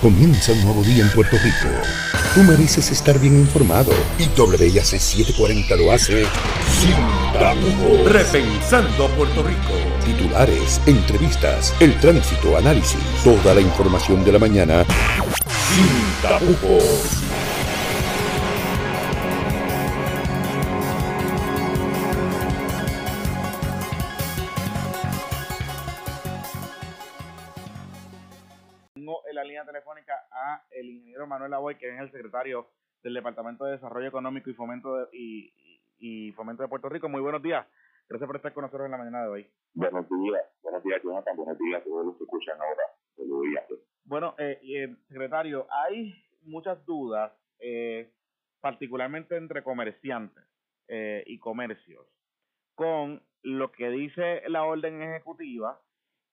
Comienza un nuevo día en Puerto Rico. Tú mereces estar bien informado y WIAC 740 lo hace sin tapujos. Repensando Puerto Rico. Titulares, entrevistas, el tránsito, análisis, toda la información de la mañana sin tapujos. Manuel Lavoy, que es el secretario del Departamento de Desarrollo Económico y Fomento de, y, y Fomento de Puerto Rico. Muy buenos días. Gracias por estar con nosotros en la mañana de hoy. Buenos días, buenos días Jonathan, buenos días a todos los que escuchan ahora. Buenos días. Bueno, eh, eh, secretario, hay muchas dudas, eh, particularmente entre comerciantes eh, y comercios, con lo que dice la orden ejecutiva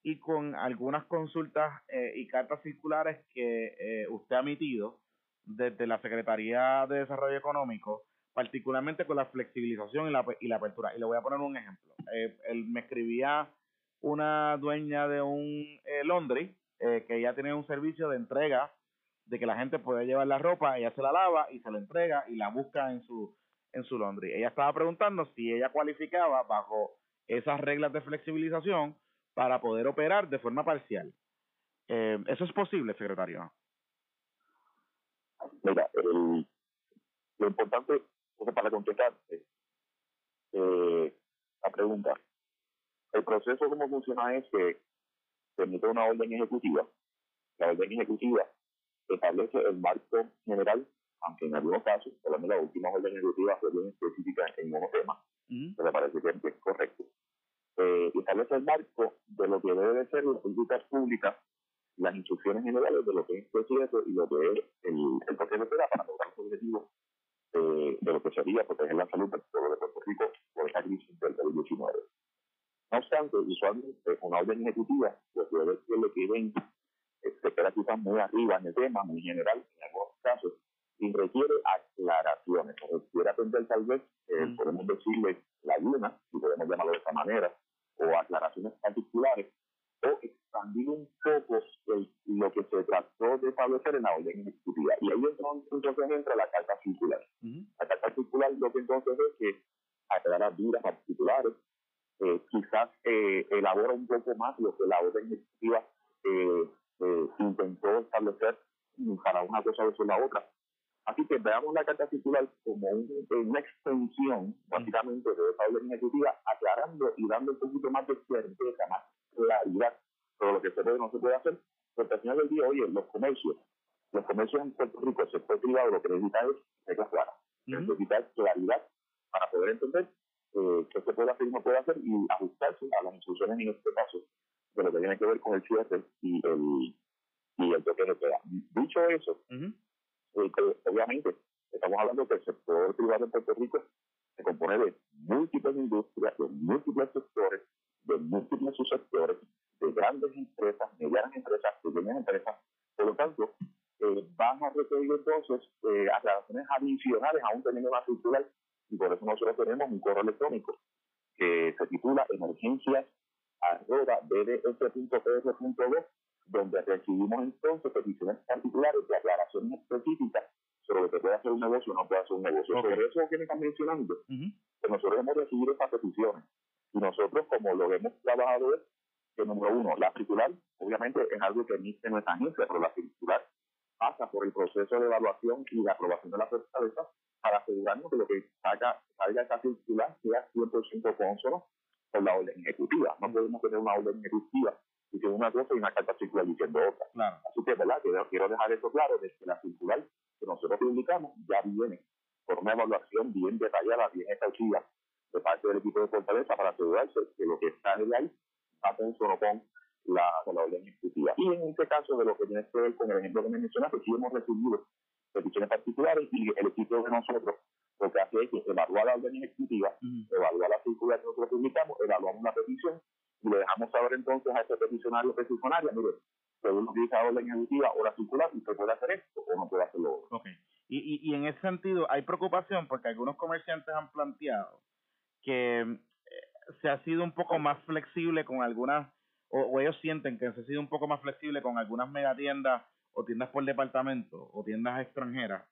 y con algunas consultas eh, y cartas circulares que eh, usted ha emitido desde la Secretaría de Desarrollo Económico, particularmente con la flexibilización y la, y la apertura. Y le voy a poner un ejemplo. Eh, me escribía una dueña de un eh, laundry eh, que ella tiene un servicio de entrega de que la gente puede llevar la ropa, ella se la lava y se la entrega y la busca en su en su laundry. Ella estaba preguntando si ella cualificaba bajo esas reglas de flexibilización para poder operar de forma parcial. Eh, ¿Eso es posible, secretario? Mira, el, lo importante para contestar eh, la pregunta. El proceso cómo funciona es que se emite una orden ejecutiva. La orden ejecutiva establece el marco general, aunque en algunos casos, por lo menos la última orden ejecutiva fue bien específica en un tema, Ujú. que me parece que es correcto. Eh, establece el marco lo debe de ser las políticas públicas, las instrucciones generales de lo que es proceso y lo que es el, el proceso será para lograr los objetivos eh, de lo que sería proteger la salud del pueblo de Puerto Rico por esta crisis del COVID-19. No obstante, usualmente una orden ejecutiva, pues debe ser lo que ven, eh, se queda quizás muy arriba en el tema, muy general en algunos casos, y requiere aclaraciones, o requiere atender tal vez, eh, Mm. podemos decirle la luna, si podemos llamarlo de esa manera, o aclaraciones particulares, o expandir un poco el- lo que se trató de establecer en la orden ejecutiva. Y ahí entonces, entonces entra la carta circular. Ujú. La carta circular lo que entonces es que aclara dudas particulares, eh, quizás eh, elabora un poco más lo que la orden ejecutiva eh, eh, intentó establecer mm, para una cosa versus la otra. Así que veamos la carta circular como un- una extensión, básicamente, de esa orden ejecutiva, aclarando y dando un poquito más de certeza, más claridad sobre lo que se puede o no se puede hacer. Porque al final del día, oye, los comercios, los comercios en Puerto Rico, el sector privado, lo que necesita es reglas claras, Ujú. necesita claridad para poder entender eh, qué se puede hacer y no puede hacer y ajustarse a las instrucciones en este caso de lo que tiene que ver con el cierre y el, y el toque de queda. Dicho eso, Ujú. eh, que obviamente estamos hablando que el sector privado en Puerto Rico se compone de múltiples industrias, de múltiples sectores, de múltiples subsectores, de grandes empresas, medianas empresas, pequeñas empresas. Por lo tanto, eh, van a requerir entonces eh, aclaraciones adicionales aún teniendo una circular y por eso nosotros tenemos un correo electrónico que se titula emergencias arroba bds.pr.2 donde recibimos entonces peticiones particulares de aclaraciones específicas sobre lo que puede hacer un negocio o no puede hacer un negocio. Ok. Sobre eso que me están mencionando, Ujú. que nosotros hemos recibido esas peticiones. Y nosotros, como lo hemos trabajado, es que, número uno, la circular, obviamente, es algo que emite nuestra agencia, pero la circular pasa por el proceso de evaluación y de aprobación de la fortaleza para asegurarnos que lo que salga, salga esa circular sea 100% consono con la orden ejecutiva. No podemos tener una orden ejecutiva diciendo una cosa y una carta circular diciendo otra. Claro. Así que, ¿verdad? Quiero, quiero dejar eso claro, de que la circular que nosotros publicamos ya viene por una evaluación bien detallada, bien exhaustiva de parte del equipo de Fortaleza para asegurarse que lo que sale de ahí va consono con la, con la orden ejecutiva. Y en este caso de lo que tiene que ver con el ejemplo que me mencionaste, sí hemos recibido peticiones particulares y el equipo de nosotros lo que hace es que evalúa la orden ejecutiva, evalúa la circular que nosotros publicamos, evaluamos la petición y le dejamos saber entonces a ese peticionario o peticionaria, mire, según lo que dice la orden ejecutiva o la circular, usted puede hacer esto o no puede hacer lo otro. Ok. Y, y, y en ese sentido hay preocupación porque algunos comerciantes han planteado que eh, se ha sido un poco más flexible con algunas, o, o ellos sienten que se ha sido un poco más flexible con algunas megatiendas o tiendas por departamento o tiendas extranjeras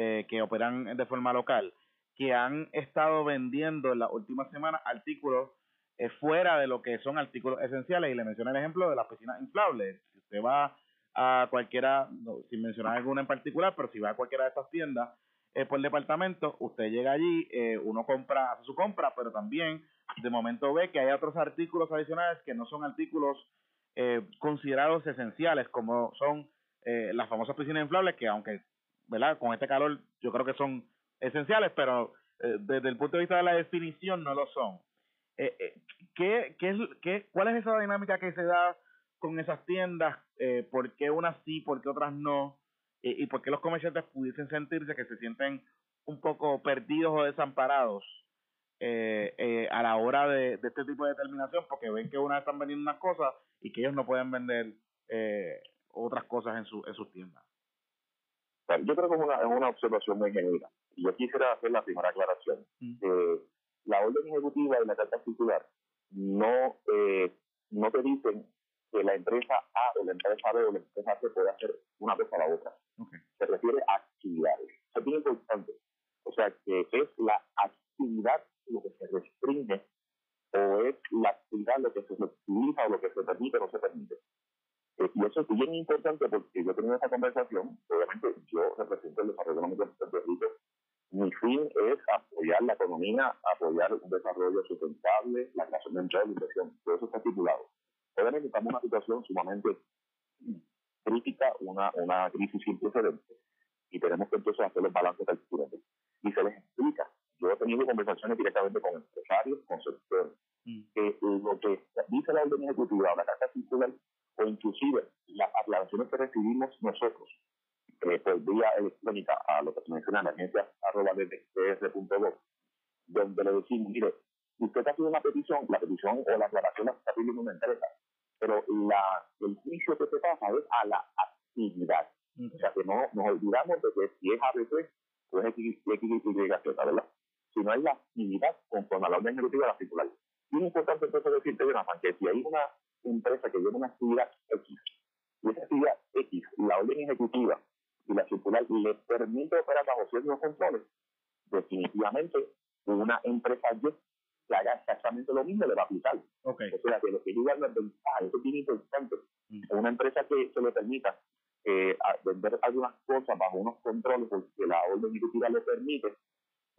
eh, que operan de forma local que han estado vendiendo en las últimas semanas artículos eh, fuera de lo que son artículos esenciales y le mencioné el ejemplo de las piscinas inflables. Si usted va a cualquiera, sin mencionar alguna en particular, pero si va a cualquiera de estas tiendas eh, por departamento, usted llega allí, eh, uno compra, hace su compra, pero también de momento ve que hay otros artículos adicionales que no son artículos eh, considerados esenciales, como son eh, las famosas piscinas inflables, que aunque, ¿verdad? Con este calor yo creo que son esenciales, pero eh, desde el punto de vista de la definición no lo son. Eh, eh, ¿qué, qué, qué, ¿Cuál es esa dinámica que se da con esas tiendas? Eh, ¿Por qué unas sí, por qué otras no? y, y por qué los comerciantes pudiesen sentirse que se sienten un poco perdidos o desamparados a la hora de, este tipo de determinación porque ven que unas están vendiendo unas cosas y que ellos no pueden vender otras cosas en, su, en sus tiendas. Yo creo que es una, es una observación muy genuina. Y yo quisiera hacer la primera aclaración. Mm. Eh, la orden ejecutiva y la carta circular no, eh, no te dicen que la empresa A o la empresa B o la empresa C puede hacer una cosa a la otra. Okay. Se refiere a actividades. Eso es bien importante. O sea, que es la actividad lo que se restringe o es la actividad lo que se utiliza o lo que se permite o no se permite. Eh, y eso es bien importante porque yo he tenido esa conversación, obviamente yo represento el desarrollo económico de Puerto Rico, mi fin es apoyar la economía, apoyar un desarrollo sustentable, la creación de empleo, la inversión, todo eso está estipulado. Obviamente estamos en una situación sumamente crítica, una, una crisis sin precedentes, y tenemos que entonces hacer los balances calculados. Y se les explica yo he tenido conversaciones directamente con empresarios, con sectores, mm. que lo que dice la orden ejecutiva, la carta circular, o inclusive las aclaraciones que recibimos nosotros eh, por vía electrónica a lo que se menciona en agencia arroba donde le decimos, mire, usted está haciendo una petición, la petición o la aclaración la está pidiendo una empresa, pero la, el juicio que se pasa es a la actividad. Mm. O sea, que no nos olvidamos de que si es ABC, pues es X, X, Y, ¿verdad? sino hay la actividad conforme a la orden ejecutiva de la circular. Y es importante entonces decirte, Jonathan, que si hay una empresa que tiene una actividad X, y esa actividad X, la orden ejecutiva y la circular le permite operar bajo ciertos controles, definitivamente una empresa Y que haga exactamente lo mismo le va a aplicar. Okay. O sea, que lo que diga es ventaja, eso es bien importante. Mm. Una empresa que se le permita eh, vender algunas cosas bajo unos controles porque la orden ejecutiva le permite,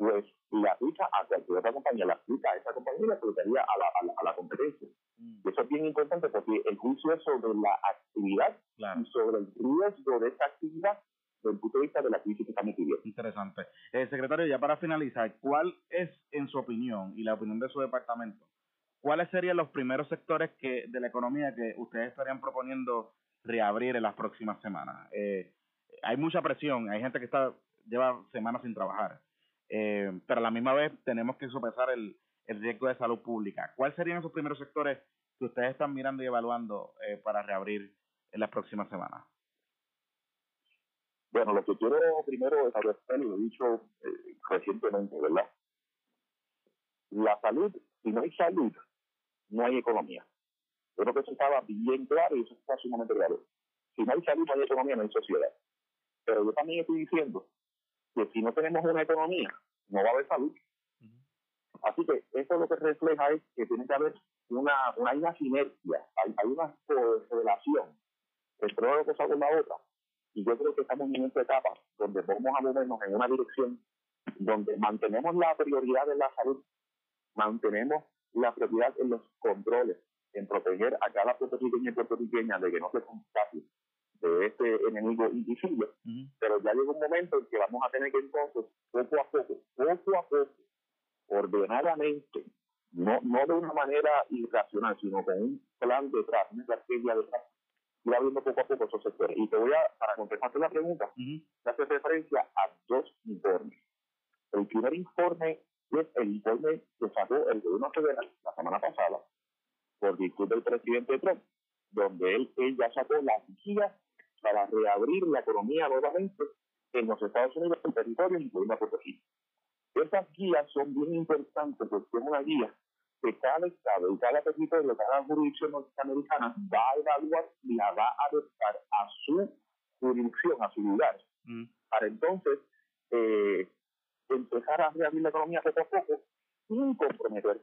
pues le aplica a cualquier otra compañía, le aplica a esa compañía y le aplicaría a la, a la, a la competencia. Mm. Eso es bien importante porque el juicio es sobre la actividad claro. y sobre el riesgo de esa actividad desde el punto de vista de la crisis que estamos viviendo. Interesante. Eh, secretario, ya para finalizar, ¿cuál es, en su opinión y la opinión de su departamento, cuáles serían los primeros sectores que de la economía que ustedes estarían proponiendo reabrir en las próximas semanas? Eh, hay mucha presión, hay gente que está lleva semanas sin trabajar eh, pero a la misma vez tenemos que sopesar el, el riesgo de salud pública. ¿Cuáles serían esos primeros sectores que ustedes están mirando y evaluando eh, para reabrir en las próximas semanas? Bueno, lo que quiero primero establecer, lo he dicho eh, recientemente, ¿verdad? La salud, si no hay salud, no hay economía. Yo creo que eso estaba bien claro y eso está sumamente claro. Si no hay salud, no hay economía, no hay sociedad. Pero yo también estoy diciendo que si no tenemos una economía, no va a haber salud. Así que eso lo que refleja es que tiene que haber una, una, una sinergia, hay, hay una correlación entre una cosa con la otra. Y yo creo que estamos en esta etapa donde vamos a movernos en una dirección donde mantenemos la prioridad de la salud, mantenemos la prioridad en los controles, en proteger a cada puertorriqueño y puertorriqueña de que no se contagie de este enemigo invisible, pero ya llega un momento en que vamos a tener que entonces, poco a poco, poco a poco, ordenadamente, no, no de una manera irracional, sino con un plan detrás, una estrategia detrás, ir abriendo poco a poco esos sectores. Y te voy a, para contestarte la pregunta, uh hace referencia a dos informes. El primer informe es el informe que sacó el gobierno federal la semana pasada por virtud del presidente Trump, donde él, él ya sacó las guías para reabrir la economía nuevamente en los Estados Unidos, en territorios, incluyendo a Puerto Rico. Esas guías son bien importantes porque es una guía que cada Estado y cada territorio, cada jurisdicción norteamericana va a evaluar y la va a adoptar a su jurisdicción, a su lugar, mm. para entonces eh, empezar a reabrir la economía poco a poco sin comprometer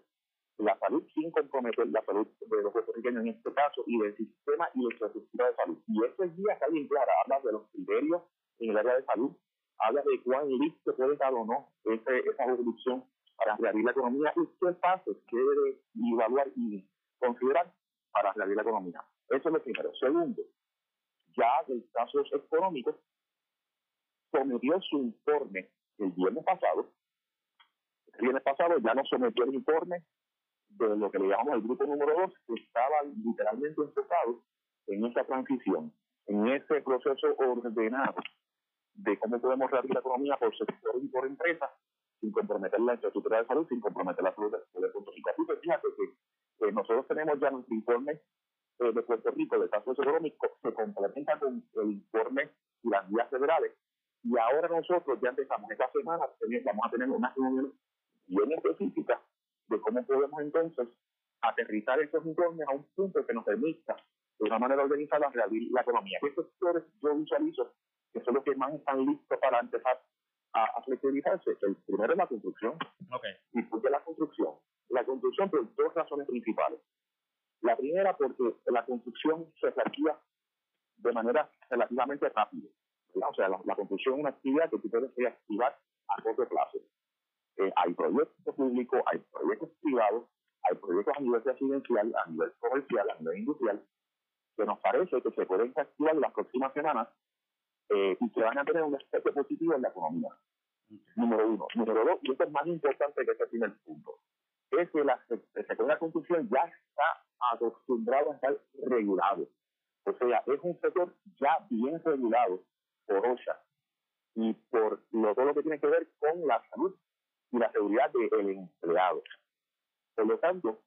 la salud, sin comprometer la salud de los puertorriqueños en este caso y del sistema y la infraestructura de salud. Y ese día está bien clara, habla de los criterios en el área de salud, habla de cuán listo puede estar o no ese, esa jurisdicción para reabrir la economía y qué pasos que debe evaluar y considerar para reabrir la economía. Eso es lo primero. Segundo, ya en casos económicos, sometió su informe el viernes pasado. El viernes pasado ya no sometió el informe de lo que le llamamos el grupo número dos, que estaba literalmente enfocado en esa transición, en ese proceso ordenado de cómo podemos reabrir la economía por sector y por empresa, sin comprometer la infraestructura de salud, sin comprometer la salud de, Puerto Rico. Así que fíjate que nosotros tenemos ya nuestro informe eh, de Puerto Rico de casos económicos, se complementa con el informe y las vías federales. Y ahora nosotros ya empezamos esta semana, vamos a tener una reunión bien específica de cómo podemos entonces aterrizar esos informes a un punto que nos permita de una manera organizada reabrir la economía. Estos sectores yo visualizo que son los que más están listos para empezar a, a flexibilizarse. El primero es la construcción. Okay. ¿Y por qué la construcción? La construcción por dos razones principales. La primera porque la construcción se reactiva de manera relativamente rápida. O sea, la, construcción es una actividad que tú puedes reactivar a corto plazo. Eh, hay proyectos públicos, hay proyectos privados, hay proyectos a nivel residencial, a nivel comercial, a nivel industrial, que nos parece que se pueden en las próximas semanas eh, y que van a tener un efecto positivo en la economía. Número uno. Número dos, y esto es más importante que ese primer punto, es que la, el sector de la construcción ya está acostumbrado a estar regulado. O sea, es un sector ya bien regulado por OSHA y por lo, todo lo que tiene que ver con la salud y la seguridad del empleado. Por lo tanto,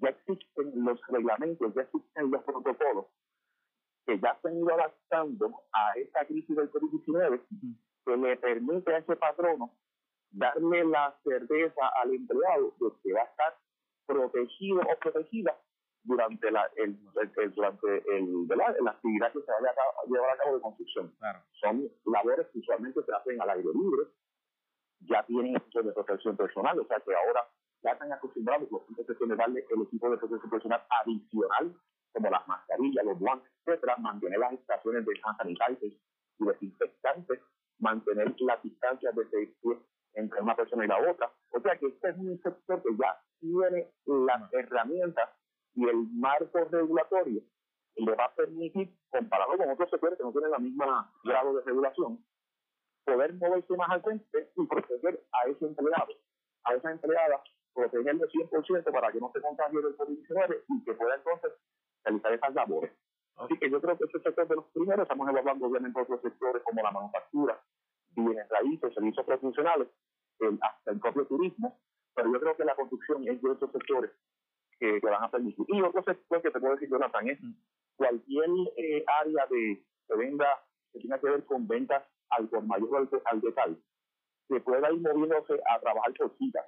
ya existen los reglamentos, ya existen los protocolos que ya se han ido adaptando a esta crisis del COVID-19 que le permite a ese patrono darle la certeza al empleado de que va a estar protegido o protegida durante la el, durante el, la, actividad que se vaya a llevar a cabo de construcción. Son labores que usualmente se hacen al aire libre, ya tienen equipo de protección personal, o sea que ahora ya están acostumbrados los clientes que darle el equipo de protección personal adicional, como las mascarillas, los guantes, etcétera, mantener las estaciones de hand y desinfectantes, mantener las distancias de seis pies entre una persona y la otra. O sea que este es un sector que ya tiene las herramientas y el marco regulatorio le va a permitir, comparado con otros sectores que no tienen la misma grado de regulación, poder moverse más al frente y proteger a ese empleado, a esa empleada, protegerle 100% para que no se contagie del COVID-19 y que pueda entonces realizar esas labores. Así que yo creo que ese sector de los primeros, estamos evaluando obviamente otros sectores como la manufactura, bienes raíces, servicios profesionales, hasta el propio turismo, pero yo creo que la construcción es de esos sectores que, van a permitir. Y otro sector que te puedo decir, Jonathan, es cualquier eh, área de que venda, que tenga que ver con ventas al por mayor al, al detalle, que pueda ir moviéndose a trabajar por citas,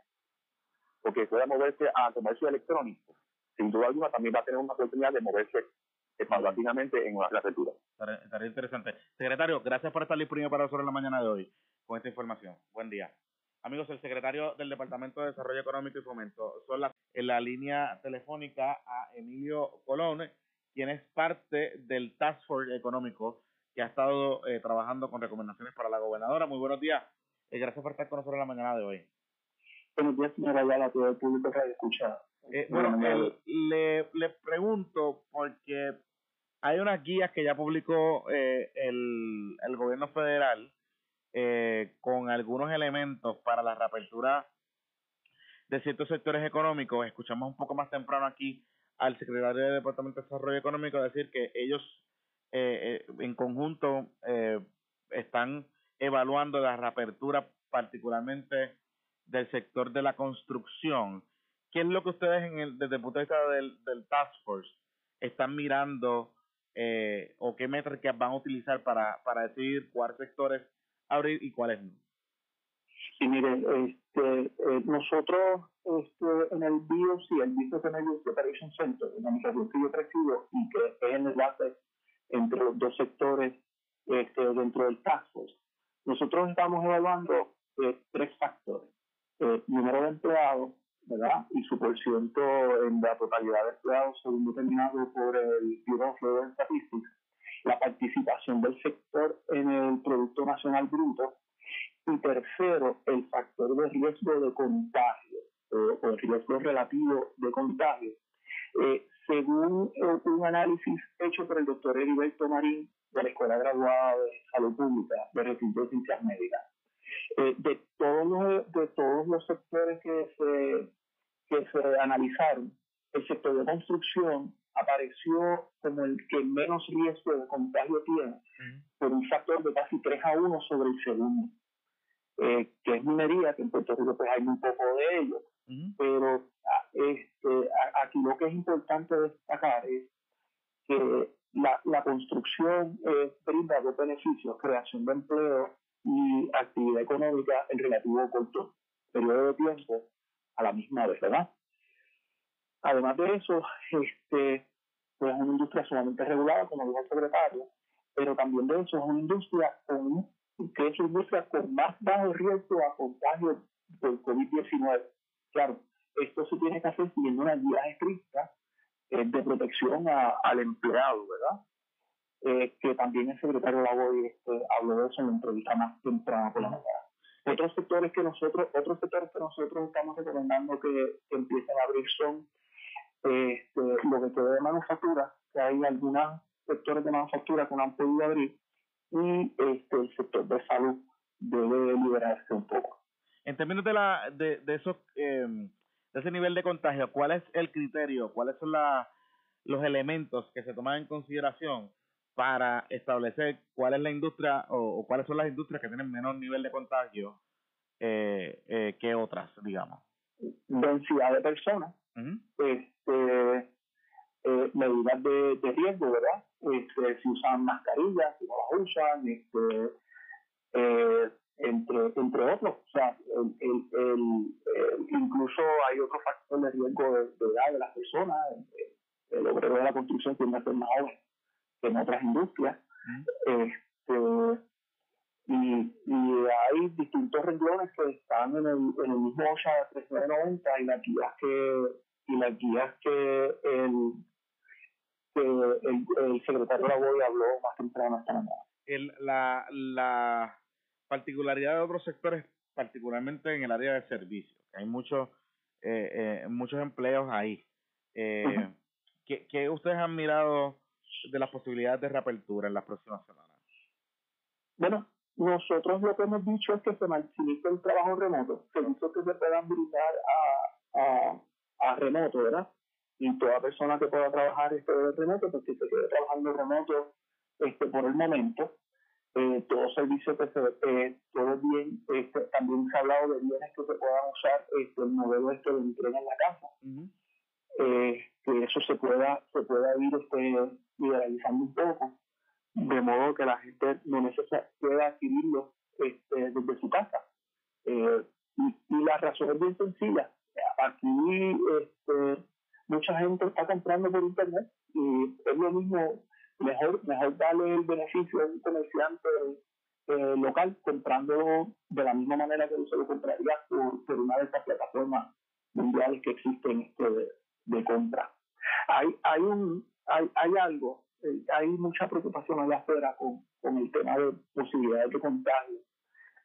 o que pueda moverse a comercio electrónico, sin duda alguna también va a tener una oportunidad de moverse paulatinamente en una apertura. Estaría interesante. Secretario, gracias por estar disponible para nosotros en la mañana de hoy con esta información. Buen día. Amigos, el secretario del Departamento de Desarrollo Económico y Fomento son en la línea telefónica a Emilio Colón, quien es parte del Task Force Económico que ha estado eh, trabajando con recomendaciones para la gobernadora. Muy buenos días. Eh, gracias por estar con nosotros en la mañana de hoy. Buenos días, señora Ayala, todo el público que escucha. Eh, bueno, le, le pregunto porque hay unas guías que ya publicó eh, el, el gobierno federal eh, con algunos elementos para la reapertura de ciertos sectores económicos. Escuchamos un poco más temprano aquí al secretario del Departamento de Desarrollo Económico decir que ellos eh, eh, en conjunto eh, están evaluando la reapertura particularmente del sector de la construcción. ¿Qué es lo que ustedes en el, desde el punto de vista del, Task Force están mirando eh, o qué métricas van a utilizar para, para decidir cuáles sectores abrir y cuáles no? Sí, mire, este, eh, nosotros este, en el BIOC, el Business Energy Operation Center, en la que yo presido y que es el enlace entre los dos sectores este, dentro del task force, nosotros estamos evaluando eh, tres factores. Eh, número de empleados, ¿verdad? Y su porciento en la totalidad de empleados según determinado por el Bureau of Labor Statistics, la participación del sector en el Producto Nacional Bruto y tercero, el factor de riesgo de contagio o, el riesgo relativo de contagio. Eh, según un análisis hecho por el doctor Heriberto Marín de la Escuela Graduada de Salud Pública de Recinto de Ciencias Médicas, eh, de, todos los, de todos los sectores que se, que se analizaron, el sector de construcción apareció como el que menos riesgo de contagio tiene, por un factor de casi 3 a 1 sobre el segundo, eh, que es minería, que en Puerto Rico pues hay muy poco de ello. Pero este, aquí lo que es importante destacar es que la, construcción eh, brinda dos beneficios, creación de empleo y actividad económica en relativo corto periodo de tiempo a la misma vez, ¿verdad? Además de eso, este, pues es una industria sumamente regulada, como dijo el secretario, pero también de eso es una industria con, que es una industria con más bajo riesgo a contagio por COVID-19. Claro, esto se tiene que hacer siguiendo unas guías estrictas eh, de protección al empleado, ¿verdad? Eh, que también el secretario Lavoy este, habló de eso en la entrevista más temprana por la mañana. Otros sectores que nosotros, otros sectores que nosotros estamos recomendando que, empiecen a abrir son este, lo que queda de manufactura, que hay algunos sectores de manufactura que no han podido abrir, y este, el sector de salud debe liberarse un poco. En términos de, la, de, de, esos, em, de ese nivel de contagio, ¿cuál es el criterio? ¿Cuáles son la, los elementos que se toman en consideración para establecer cuál es la industria o, cuáles son las industrias que tienen menor nivel de contagio eh, eh, que otras, digamos. Densidad de personas, este, eh, medidas de, de, riesgo, ¿verdad? Este, si usan mascarillas, si no las usan, este, eh, entre, entre otros. O sea, el, el, incluso hay otro factor de riesgo de, edad de las personas. El, obrero de la construcción tiende a ser más joven en otras industrias. Este, y, y hay distintos renglones que están en el, en el mismo OSHA 3990 y las guías que, y las guías que el, que el, el secretario de la habló más temprano esta mañana. El, la, la particularidad de otros sectores, particularmente en el área de servicios, hay muchos eh, eh, muchos empleos ahí. Eh, ¿qué, ustedes han mirado de las posibilidades de reapertura en las próximas semanas? Bueno, nosotros lo que hemos dicho es que se maximice el trabajo remoto, servicios que se puedan brindar a, a, a remoto, ¿verdad? Y toda persona que pueda trabajar este remoto, pues que se quede trabajando remoto este, por el momento. Eh, todo servicio que se, eh, todo bien, este, también se ha hablado de bienes que se puedan usar, este, el modelo este de entrega en la casa. eh, que eso se pueda, se pueda ir este, liberalizando un poco, de modo que la gente no necesita, pueda adquirirlo este, desde su casa. Eh, y, la razón es bien sencilla. Aquí este, mucha gente está comprando por internet y es lo mismo, mejor, mejor darle el beneficio a un comerciante eh, local comprando de la misma manera que se lo compraría por, una de estas plataformas mundiales que existen este, de, de compra. Hay, hay un hay, hay algo, eh, hay mucha preocupación allá afuera con, con el tema de posibilidades de contagio.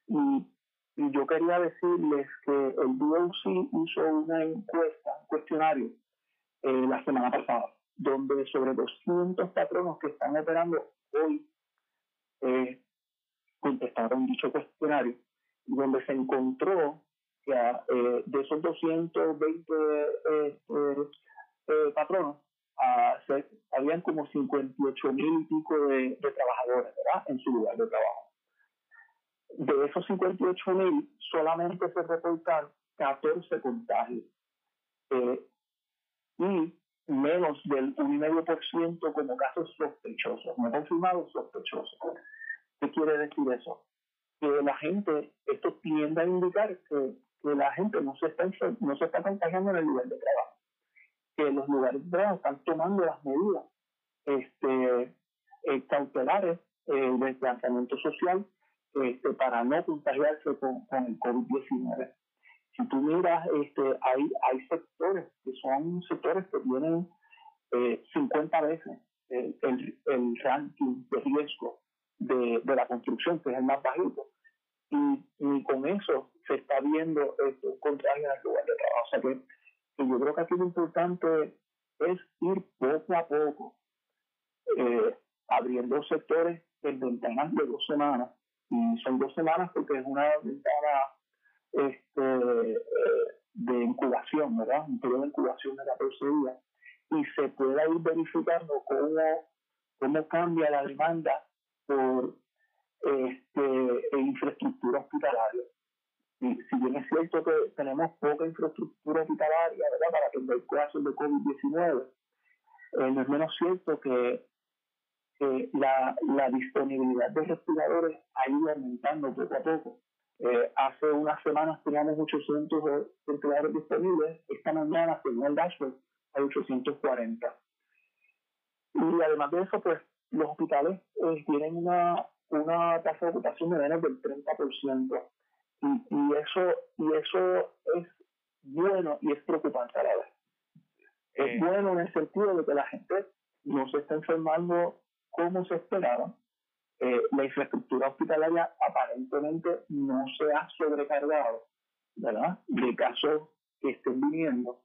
Y, y yo quería decirles que el DOC hizo una encuesta, un cuestionario, eh, la semana pasada, donde sobre 200 patronos que están operando hoy eh, contestaron dicho cuestionario, donde se encontró que eh, de esos 220 eh, patronos, habían como 58 mil y pico de, trabajadores, ¿verdad? En su lugar de trabajo. De esos 58 mil, solamente se reportaron 14 contagios. Y menos del 1,5% como casos sospechosos, no confirmados, sospechosos. ¿Qué quiere decir eso? Que la gente, esto tiende a indicar que, que la gente no se, está, no se está contagiando en el lugar de trabajo que los lugares de trabajo están tomando las medidas este, eh, cautelares el desplazamiento social este, para no contagiarse con, con el COVID-19. Si tú miras, este, hay, hay sectores que son sectores que tienen eh, 50 veces el, el, ranking de riesgo de, de, la construcción, que es el más bajito. Y con eso se está viendo este, un contagio en el lugar de trabajo. O sea que, que yo creo que aquí lo importante es ir poco a poco eh, abriendo sectores en ventanas de dos semanas. Y son dos semanas porque es una ventana este, de incubación, ¿verdad? Un periodo de incubación de 14 días. Y se pueda ir verificando cómo, cómo cambia la demanda por este, infraestructura hospitalaria. Si bien es cierto que tenemos poca infraestructura hospitalaria ¿verdad? para atender casos de COVID-19, eh, no es menos cierto que la, la, disponibilidad de respiradores ha ido aumentando poco a poco. Eh, hace unas semanas teníamos 800 respiradores disponibles, esta mañana, según el dashboard, hay 840. Y además de eso, pues los hospitales eh, tienen una, una tasa de ocupación de menos del 30%. Y, y, eso, y eso es bueno y es preocupante a la vez. Es bueno en el sentido de que la gente no se está enfermando como se esperaba. Eh, la infraestructura hospitalaria aparentemente no se ha sobrecargado, ¿verdad? De casos que estén viniendo.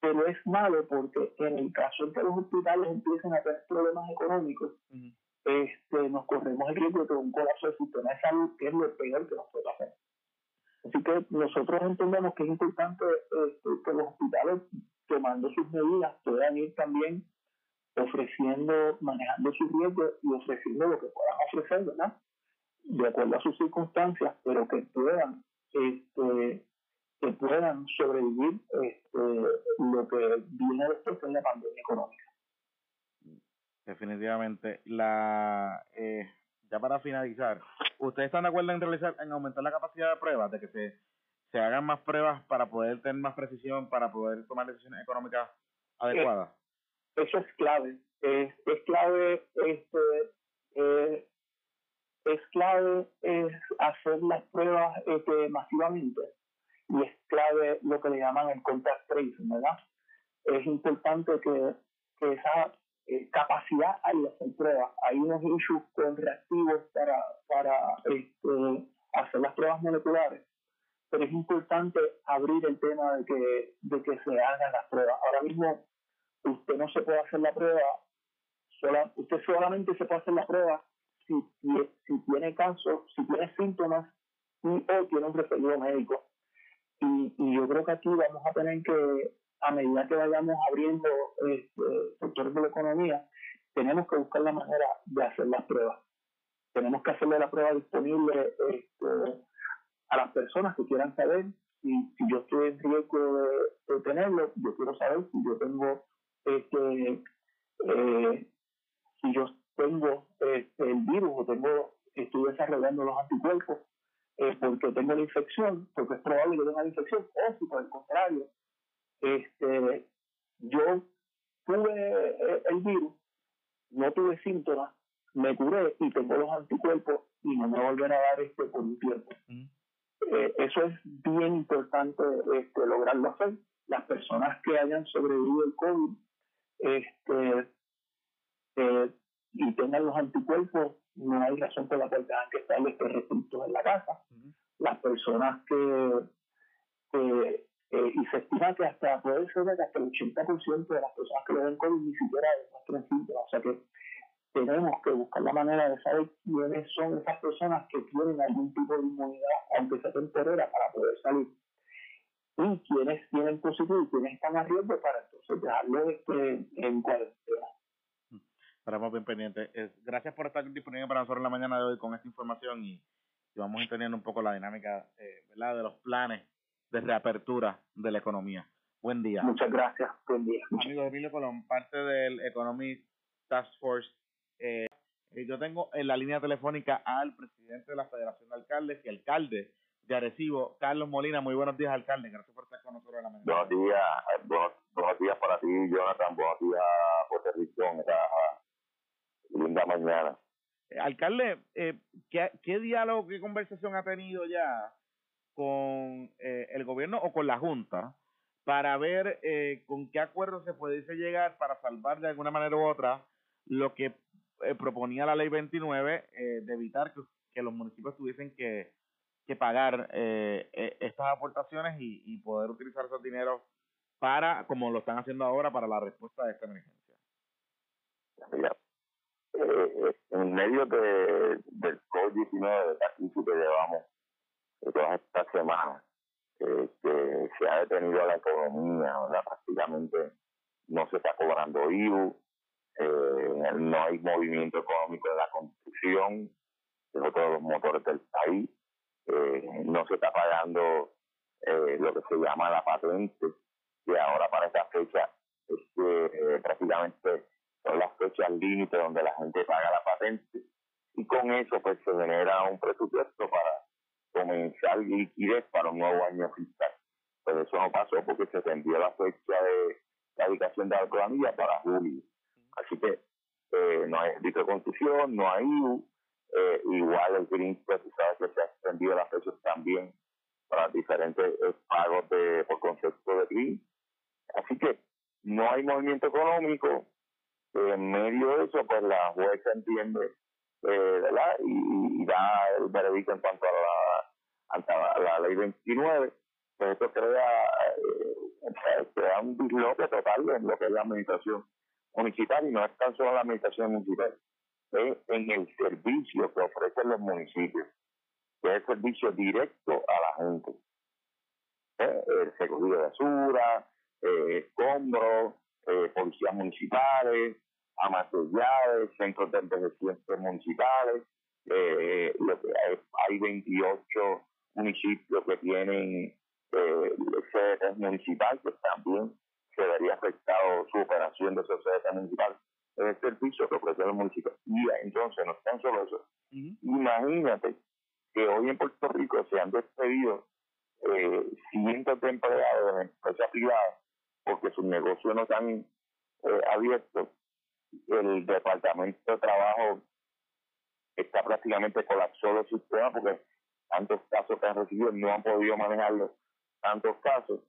Pero es malo porque en el caso en que los hospitales empiecen a tener problemas económicos, este, nos corremos el riesgo de un colapso del sistema de salud, que es lo peor que nos puede hacer. Así que nosotros entendemos que es importante este, que los hospitales, tomando sus medidas, puedan ir también ofreciendo, manejando sus riesgos y ofreciendo lo que puedan ofrecer, ¿verdad? De acuerdo a sus circunstancias, pero que puedan, este, que puedan sobrevivir este, lo que viene después de la pandemia económica. Definitivamente. La, eh, ya para finalizar, ¿ustedes están de acuerdo en realizar, en aumentar la capacidad de pruebas, de que se, se hagan más pruebas para poder tener más precisión, para poder tomar decisiones económicas adecuadas? Eso es clave. Es, es clave este, eh, es clave es hacer las pruebas este, masivamente y es clave lo que le llaman el contact tracing, ¿verdad? Es importante que, que esa eh, capacidad hay hacer pruebas. Hay unos issues con reactivos para, para este, hacer las pruebas moleculares, pero es importante abrir el tema de que, de que se hagan las pruebas. Ahora mismo usted no se puede hacer la prueba, usted solamente se puede hacer la prueba si, si, tiene casos, si tiene síntomas y o tiene un referido médico. Y, y yo creo que aquí vamos a tener que, a medida que vayamos abriendo este, sectores de la economía, tenemos que buscar la manera de hacer las pruebas. Tenemos que hacerle la prueba disponible este, a las personas que quieran saber si, yo estoy en riesgo de, tenerlo, yo quiero saber si yo tengo este, eh, si yo tengo este, el virus o tengo, estoy desarrollando los anticuerpos eh, porque tengo la infección, porque es probable que tenga la infección, o si por el contrario, este, yo tuve eh, el virus, no tuve síntomas, me curé y tengo los anticuerpos y no me volverá a dar este por un tiempo. Eh, eso es bien importante este, lograrlo hacer. Las personas que hayan sobrevivido el COVID este, eh, y tengan los anticuerpos, no hay razón por la cual tengan que estar restrictos en la casa. Las personas que, eh, y se estima que hasta puede ser que hasta el 80% de las personas que lo ven COVID ni siquiera demuestran síntomas. O sea que tenemos que buscar la manera de saber quiénes son esas personas que tienen algún tipo de inmunidad, aunque sea temporera, para poder salir y quienes tienen positivo y quienes están a riesgo para entonces dejarlo este, en cuarentena. Estaremos bien pendientes. gracias por estar disponible para nosotros en la mañana de hoy con esta información y, vamos entendiendo un poco la dinámica eh, ¿verdad? de los planes de reapertura de la economía. Buen día. Muchas gracias. Buen día. Amigo Emilio Colón, parte del Economy Task Force. Eh, yo tengo en la línea telefónica al presidente de la Federación de Alcaldes y alcalde de Arecibo, Carlos Molina. Muy buenos días, alcalde. Gracias por estar con nosotros en la mañana. Buenos días, buenos, buenos días para ti, Jonathan. Buenos días, José Rico, esta linda mañana. alcalde, eh, ¿qué, ¿qué diálogo, qué conversación ha tenido ya con eh, el gobierno o con la Junta para ver eh, con qué acuerdo se pudiese llegar para salvar de alguna manera u otra lo que eh, proponía la ley 29 eh, de evitar que, que, los municipios tuviesen que, que pagar eh, eh, estas aportaciones y, y, poder utilizar esos dineros para, como lo están haciendo ahora, para la respuesta de esta emergencia. Ya. Eh, en medio de, del COVID-19, de la crisis que llevamos todas estas semanas, eh, que se ha detenido la economía, ¿verdad? prácticamente no se está cobrando IVU, eh, no hay movimiento económico de la construcción, es otro de los motores del país, eh, no se está pagando eh, lo que se llama la patente, que ahora para esta fecha es que eh, prácticamente son las fechas límite donde la gente paga la patente y con eso pues se genera un presupuesto para comenzar liquidez para un nuevo año fiscal. Pero eso no pasó porque se vendió la fecha de la ubicación de la planilla para julio. Así que eh, no hay de construcción, no hay IU, eh, igual el Green, pues sabes que se ha extendido las fechas también para diferentes eh, pagos de por concepto de Green. Así que no hay movimiento económico. en medio de eso, pues la jueza entiende, eh, ¿verdad? Y, da el veredicto en cuanto a la, a la, ley 29. Pues esto crea, eh, crea un disloque total en lo que es la administración municipal y no es tan solo la administración municipal, es en el servicio que ofrecen los municipios, que es servicio directo a la gente. ¿Eh? El recogido de basura, eh, escombros, eh, policías municipales, amas de llaves, centros de envejecimiento municipales, eh, hay, hay 28 municipios que tienen eh, sedes municipales que también se vería afectado su operación de sociedad municipal en el servicio que ofrece el municipio. Y entonces, no tan solo eso, uh -huh. imagínate que hoy en Puerto Rico se han despedido eh, cientos de empleados en empresas privadas porque sus negocios no están eh, abiertos. El departamento de trabajo está prácticamente colapsado el sistema porque tantos casos que han recibido no han podido manejarlos, tantos casos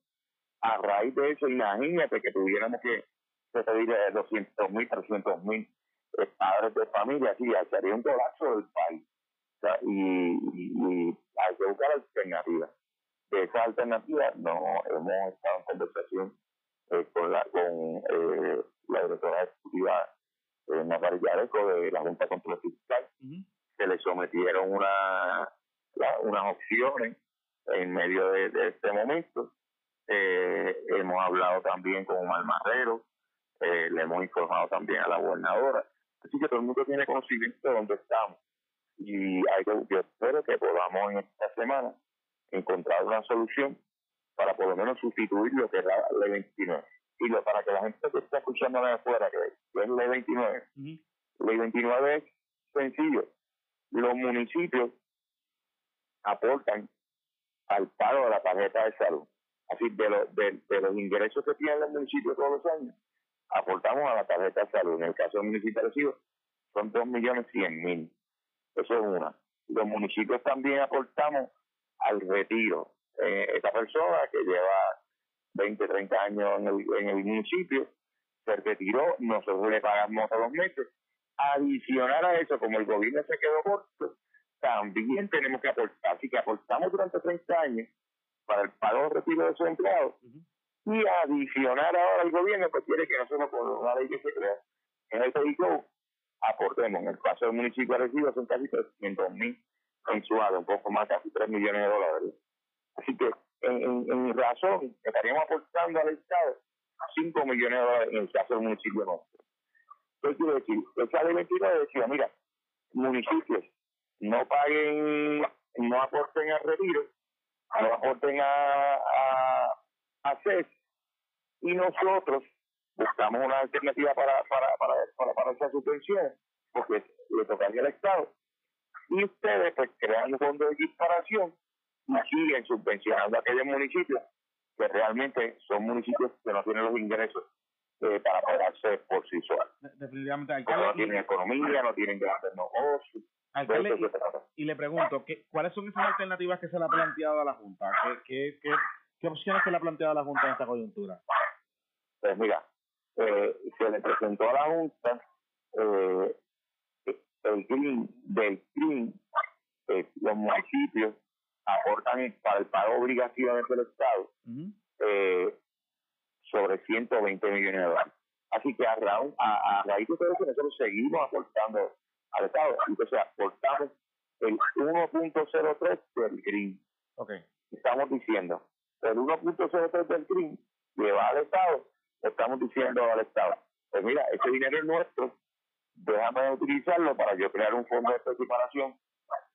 a raíz de eso, imagínate que tuviéramos que pedir 200 mil, 300 mil padres de familia, así sería un colapso del país. O sea, y, y, y, hay que buscar alternativas. De esa alternativa no hemos estado en conversación eh, con la con eh, la directora ejecutiva eh, Natalia Areco de la Junta de Control Fiscal. Uh -huh. Se le sometieron una, la, unas opciones en medio de, de este momento eh, hemos hablado también con Omar Marrero, eh, le hemos informado también a la gobernadora. Así que todo el mundo tiene conocimiento de dónde estamos. Y hay que, yo espero que podamos en esta semana encontrar una solución para por lo menos sustituir lo que es la ley 29. Y lo, para que la gente que está escuchando de afuera, que, es ley 29, uh -huh. ley 29 es sencillo. Los municipios aportan al pago de la tarjeta de salud así de, lo, de, de, los ingresos que tienen los municipios todos los años, aportamos a la tarjeta de salud. En el caso del municipio de Recibo, son dos millones cien mil. Eso es una. Los municipios también aportamos al retiro. Eh, esta persona que lleva 20, 30 años en el, en el municipio, se retiró, nosotros le pagamos todos los meses. Adicional a eso, como el gobierno se quedó corto, también tenemos que aportar. Así que aportamos durante 30 años para el pago de retiro de. Uh -huh. Y adicionar ahora el gobierno, pues quiere que nosotros, por una ley que se crea, en el PICO, aportemos. En el caso del municipio de Recibo son casi 300 mil mensuales, un poco más, casi 3 millones de dólares. Así que, en razón, estaríamos aportando al Estado 5 millones de dólares en el caso del municipio nuestro. ¿Qué quiere decir? Esa ley 29 decía, mira, municipios no paguen, no aporten al retiro, no aporten a, a, a CES y nosotros buscamos una alternativa para, para, para, para, para esa subvención, porque le tocaría al Estado. Y ustedes pues crean un fondo de equiparación y siguen subvencionando a aquellos municipios que realmente son municipios que no tienen los ingresos eh, para pagarse por sí solas. Definitivamente, No tienen economía, no tienen grandes negocios. Alcalde, y, y, le pregunto, ¿qué, ¿cuáles son esas alternativas que se le ha planteado a la Junta? ¿Qué, qué, qué, qué opciones se le ha planteado a la Junta en esta coyuntura? Pues mira, eh, se le presentó a la Junta eh, el CRIM, del CRIM, eh, los municipios aportan para el pago obligaciones del Estado eh, sobre 120 millones de dólares. Así que a, a, a raíz de todo eso nosotros seguimos aportando al Estado. Entonces aportamos el 1.03 del CRIM. Okay. Estamos diciendo, el 1.03 del CRIM lleva al Estado, estamos diciendo al Estado, pues mira, ese dinero es nuestro, déjame utilizarlo para yo crear un fondo de equiparación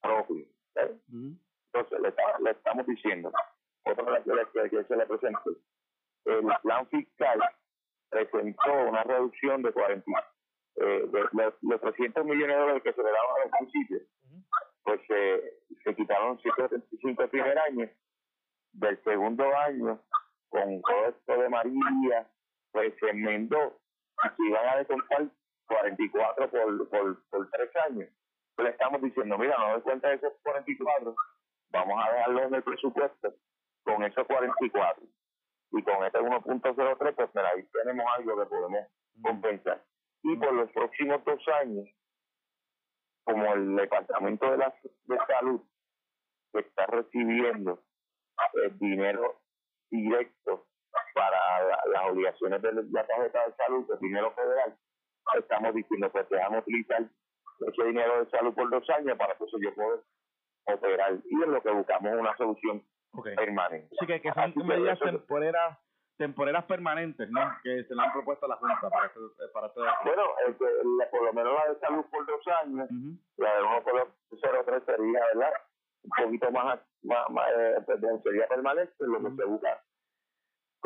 propio. Entonces, le, le, estamos diciendo, otra que, que se le presente, el plan fiscal presentó una reducción de 40, eh, de, los 300 millones de dólares que se le daban a los municipios, pues eh, se quitaron 175 el primer año, del segundo año, con todo esto de María, pues se enmendó y iban a descontar 44 por, por, por tres años. Le estamos diciendo, mira, no doy cuenta de esos 44, vamos a dejarlo en el presupuesto con esos 44. Y con este 1.03, pues mira, ahí tenemos algo que podemos compensar. Y por los próximos dos años, como el Departamento de, la, de Salud está recibiendo dinero directo para las obligaciones de la tarjeta de salud, el dinero federal, estamos diciendo que dejamos utilizar ese dinero de salud por dos años para que eso yo pueda operar y en lo que buscamos una solución permanente. Así que, que son medidas temporeras temporeras permanentes, ¿no? Que se le han propuesto a la Junta para este, para este Bueno, por lo menos la de salud por dos años, la de 1.03 sería, ¿verdad? Un poquito más, más, más eh, pues, sería permanente, lo que se busca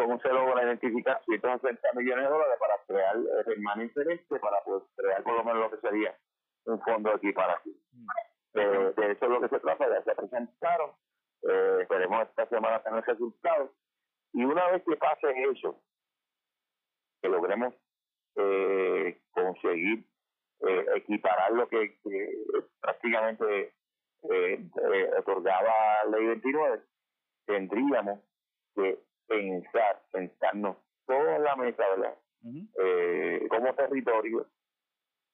cómo se logra identificar 160 millones de dólares para crear el permanente este, para poder crear por lo menos lo que sería un fondo de equiparación. Eh, de eso es lo que se trata, ya se presentaron, eh, esperemos esta semana tener resultados, y una vez que pase eso, que logremos eh, conseguir eh, equiparar lo que, que prácticamente eh, otorgaba la ley 29, tendríamos que pensar, sentarnos toda la mesa, ¿verdad? eh, como territorio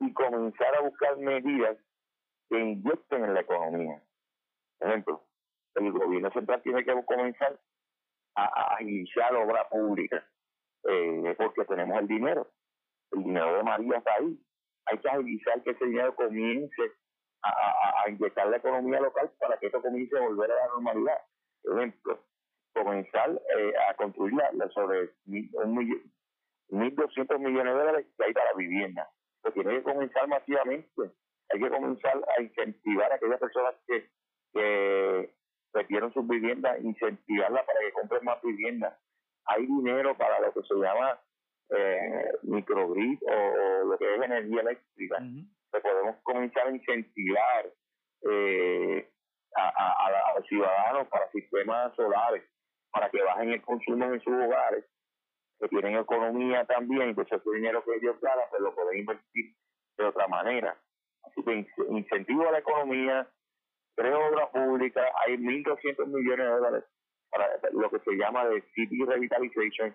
y comenzar a buscar medidas que inyecten en la economía. Por ejemplo, el gobierno central tiene que comenzar a, a iniciar obra pública, eh, porque tenemos el dinero. El dinero de María está ahí. Hay que agilizar que ese dinero comience a, inyectar la economía local para que esto comience a volver a la normalidad. Por ejemplo, comenzar eh, a construir la, sobre un millón, 1.200 millones de dólares que hay para vivienda. Pues tiene que comenzar masivamente. Hay que comenzar a incentivar a aquellas personas que, que perdieron sus viviendas, incentivarlas para que compren más viviendas. Hay dinero para lo que se llama eh, microgrid o, lo que es energía eléctrica. Que podemos comenzar a incentivar eh, a, a, los ciudadanos para sistemas solares para que bajen el consumo en sus hogares, que tienen economía también, pues ese dinero que ellos ganan, pues lo pueden invertir de otra manera. Así que incentivo a la economía, creo obra pública, hay 1.200 millones de dólares para lo que se llama de City Revitalization,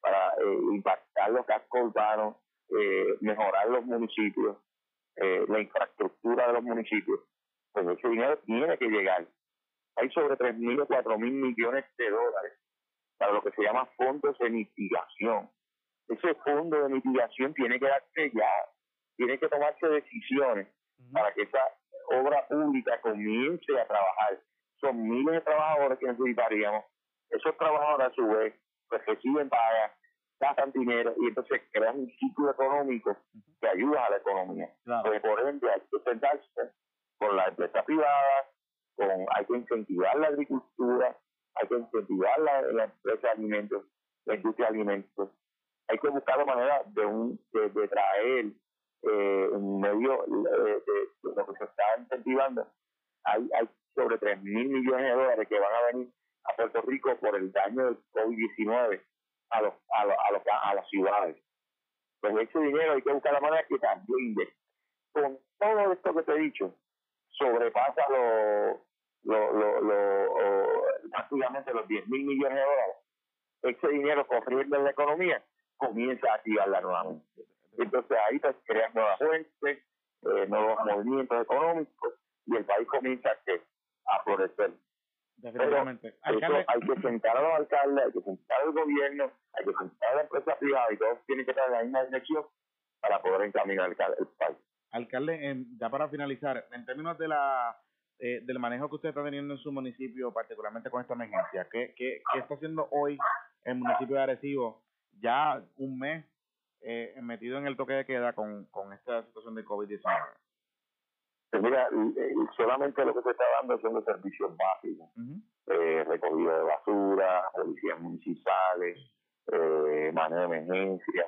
para eh, impactar los cascos urbanos, eh, mejorar los municipios, eh, la infraestructura de los municipios. Pues ese dinero tiene que llegar hay sobre 3.000 o 4.000 millones de dólares para lo que se llama fondos de mitigación. Ese fondo de mitigación tiene que darse ya, tiene que tomarse decisiones para que esa obra pública comience a trabajar. Son miles de trabajadores que necesitaríamos. Esos trabajadores a su vez pues reciben pagas, gastan dinero y entonces crean un ciclo económico que ayuda a la economía. Pues, por ejemplo, hay que sentarse con la empresa privada, con, hay que incentivar la agricultura, hay que incentivar la, la empresa de alimentos, la industria de alimentos. Hay que buscar la manera de, un, de, traer eh, en medio de, lo que se está incentivando. Hay, hay sobre 3 mil millones de dólares que van a venir a Puerto Rico por el daño del COVID-19 a, los, a, los, a, los, a las ciudades. pues ese dinero hay que buscar la manera que también con todo esto que te he dicho, sobrepasa lo, lo, lo, prácticamente los 10 mil millones de dólares, ese dinero corriendo en la economía comienza a activarla nuevamente. Entonces ahí se crean nuevas fuentes, eh, nuevos movimientos económicos y el país comienza a, a florecer. Definitivamente. Pero hay que sentar a los alcaldes, hay que sentar al gobierno, hay que sentar a la empresa privada y todos tienen que estar en la misma dirección para poder encaminar el, el país. Alcalde, ya para finalizar, en términos de la eh, del manejo que usted está teniendo en su municipio, particularmente con esta emergencia, ¿qué, qué, qué está haciendo hoy el municipio de Arecibo, ya un mes eh, metido en el toque de queda con, con esta situación de COVID-19? Pues mira, solamente lo que se está dando son los servicios básicos, eh, recogida de basura, policías municipales, eh, manejo de emergencia,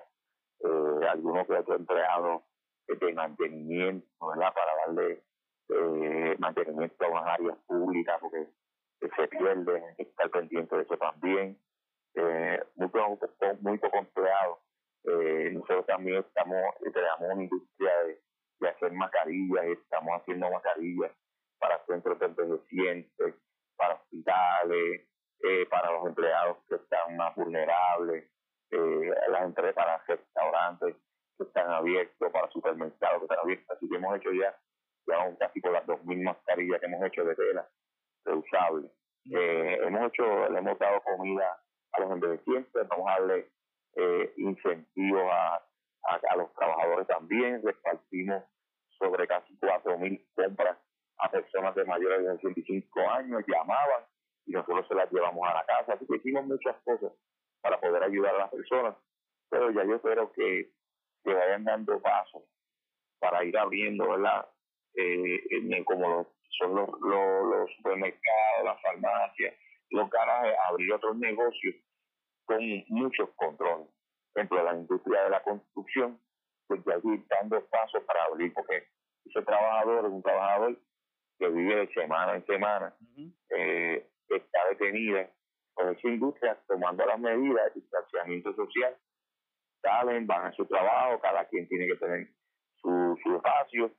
eh, algunos que otros empleados de mantenimiento, ¿verdad? Para darle eh, mantenimiento a las áreas públicas porque se pierde, hay que estar pendiente de eso también. Eh, muy, poco, muy poco empleado. Eh, nosotros también estamos, tenemos una industria de, de hacer mascarillas, estamos haciendo mascarillas para centros de envejecientes, para hospitales, eh, para los empleados que están más vulnerables, eh, las empresas para restaurantes que están abiertos, para supermercados que están abiertos. Así que hemos hecho ya ya casi por las 2.000 mascarillas que hemos hecho de tela reusable. Eh, hemos hecho, le hemos dado comida a los envejecientes, vamos a darle eh, incentivos a, a, los trabajadores también, repartimos 85 años, llamaban y nosotros se las llevamos a la casa. Así que hicimos muchas cosas para poder ayudar a las personas, pero ya yo espero que, que vayan dando pasos para ir abriendo, ¿verdad? Eh, eh, como los, son los, los, los supermercados, las farmacias, los garajes, abrir otros negocios con muchos controles. Por ejemplo, la industria de la construcción, pues ya ir dando pasos para abrir, porque ese trabajador es un trabajador que vive de semana en semana, eh, está detenida con esa industria tomando las medidas de distanciamiento social, salen, van a su trabajo, cada quien tiene que tener su, su espacio,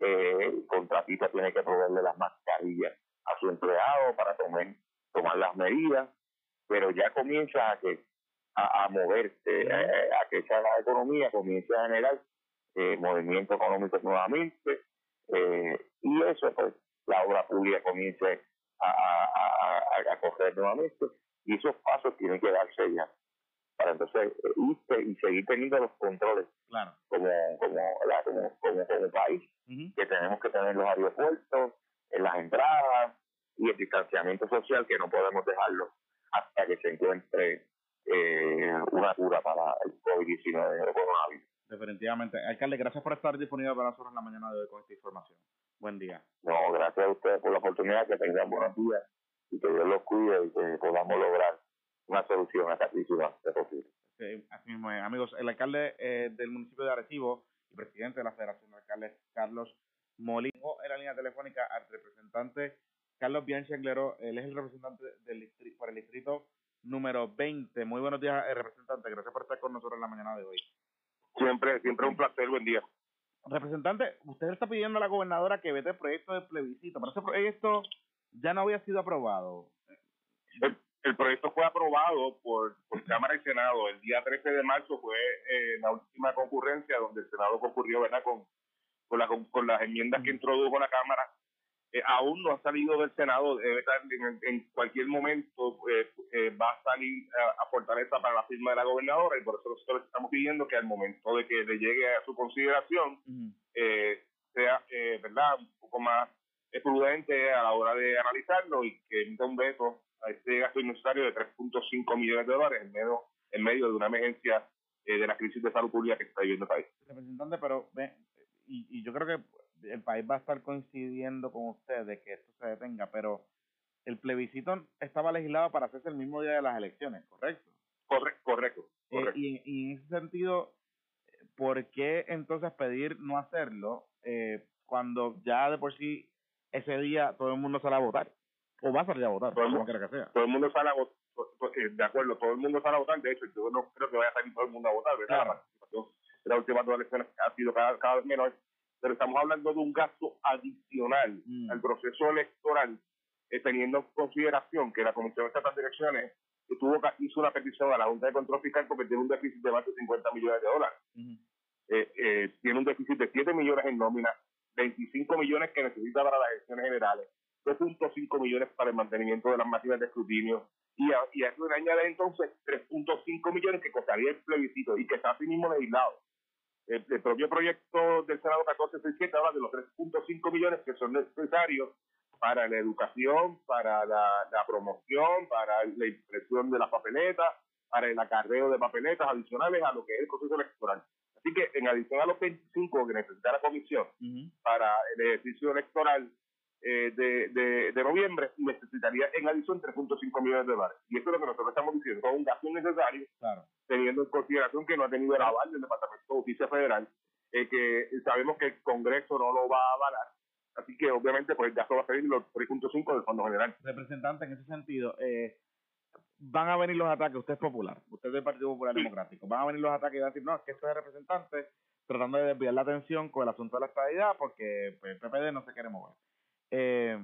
eh, el contratista tiene que proveerle las mascarillas a su empleado para tomar, tomar las medidas, pero ya comienza a que a, moverse, a, que esa la economía comience a generar eh, movimiento económico nuevamente, eh, y eso pues la obra pública comience a, a, a, coger nuevamente, y esos pasos tienen que darse ya para entonces irse y seguir teniendo los controles claro. como, como, como, como, como país que tenemos que tener los aeropuertos, en las entradas y el distanciamiento social que no podemos dejarlo hasta que se encuentre eh, una cura para el COVID-19 el coronavirus. Definitivamente. Alcalde, gracias por estar disponible para nosotros en la mañana de hoy con esta información. Buen día. No, gracias a ustedes por la oportunidad, que tengan buenos días y que Dios los cuide y que podamos lograr una solución a esta crisis antes posible. Sí, así mismo Amigos, el alcalde eh, del municipio de Arecibo y presidente de la Federación de Alcaldes, Carlos Molino, en la línea telefónica al representante Carlos Bianchi Anglero, él es el representante del distrito, para el distrito número 20. Muy buenos días, eh, representante. Gracias por estar con nosotros en la mañana de hoy. Siempre, siempre un placer. Buen día. Representante, usted está pidiendo a la gobernadora que vete el proyecto de plebiscito, pero ese proyecto ya no había sido aprobado. El, proyecto fue aprobado por, por Cámara y Senado. El día 13 de marzo fue eh, la última concurrencia donde el Senado concurrió ¿verdad? Con, con, la, con las enmiendas que introdujo la Cámara. Eh, aún no ha salido del Senado, debe estar en, en cualquier momento eh, eh, va a salir a, a, Fortaleza para la firma de la gobernadora y por eso nosotros estamos pidiendo que al momento de que le llegue a su consideración eh, sea eh, verdad un poco más prudente a la hora de analizarlo y que emita un veto a este gasto innecesario de 3.5 millones de dólares en medio, en medio de una emergencia eh, de la crisis de salud pública que está viviendo el país. Representante, pero ve, y, y yo creo que el país va a estar coincidiendo con usted de que esto se detenga, pero el plebiscito estaba legislado para hacerse el mismo día de las elecciones, ¿correcto? Correcto, correcto. correcto. Eh, y, y, en ese sentido, ¿por qué entonces pedir no hacerlo eh, cuando ya de por sí ese día todo el mundo sale a votar? o va a salir a votar, todo el, como quiera que sea. Todo el mundo sale a votar, de acuerdo, todo el mundo sale a votar, de hecho, yo no creo que vaya a salir todo el mundo a votar, ¿verdad? Claro. La participación las últimas dos elecciones ha sido cada, cada vez menor, pero estamos hablando de un gasto adicional Mm. al proceso electoral, eh, teniendo en consideración que la Comisión Estatal de Elecciones tuvo, hizo una petición a la Junta de Control Fiscal porque tiene un déficit de más de 50 millones de dólares. Eh, eh, tiene un déficit de 7 millones en nómina, 25 millones que necesita para las elecciones generales, 2.5 millones para el mantenimiento de las máquinas de escrutinio, y a, y a eso le añade entonces 3.5 millones que costaría el plebiscito y que está así mismo legislado. El, el propio proyecto del Senado 1467 habla de los 3.5 millones que son necesarios para la educación, para la, la promoción, para la impresión de las papeletas, para el acarreo de papeletas adicionales a lo que es el proceso electoral. Así que en adición a los 25 que necesita la comisión para el ejercicio electoral eh, de, de, de noviembre, necesitaría en adición 3.5 millones de dólares. Y eso es lo que nosotros estamos diciendo, es un gasto innecesario, Claro. teniendo en consideración que no ha tenido el aval del Departamento de Justicia Federal, eh, que sabemos que el Congreso no lo va a avalar. Así que obviamente pues el gasto va a salir los 3.5 del Fondo General. Representante, en ese sentido, eh, van a venir los ataques, usted es popular, usted es del Partido Popular Sí. Democrático, van a venir los ataques y van a decir, no, es que esto es representante tratando de desviar la atención con el asunto de la estabilidad porque pues, el PPD no se quiere mover. Eh,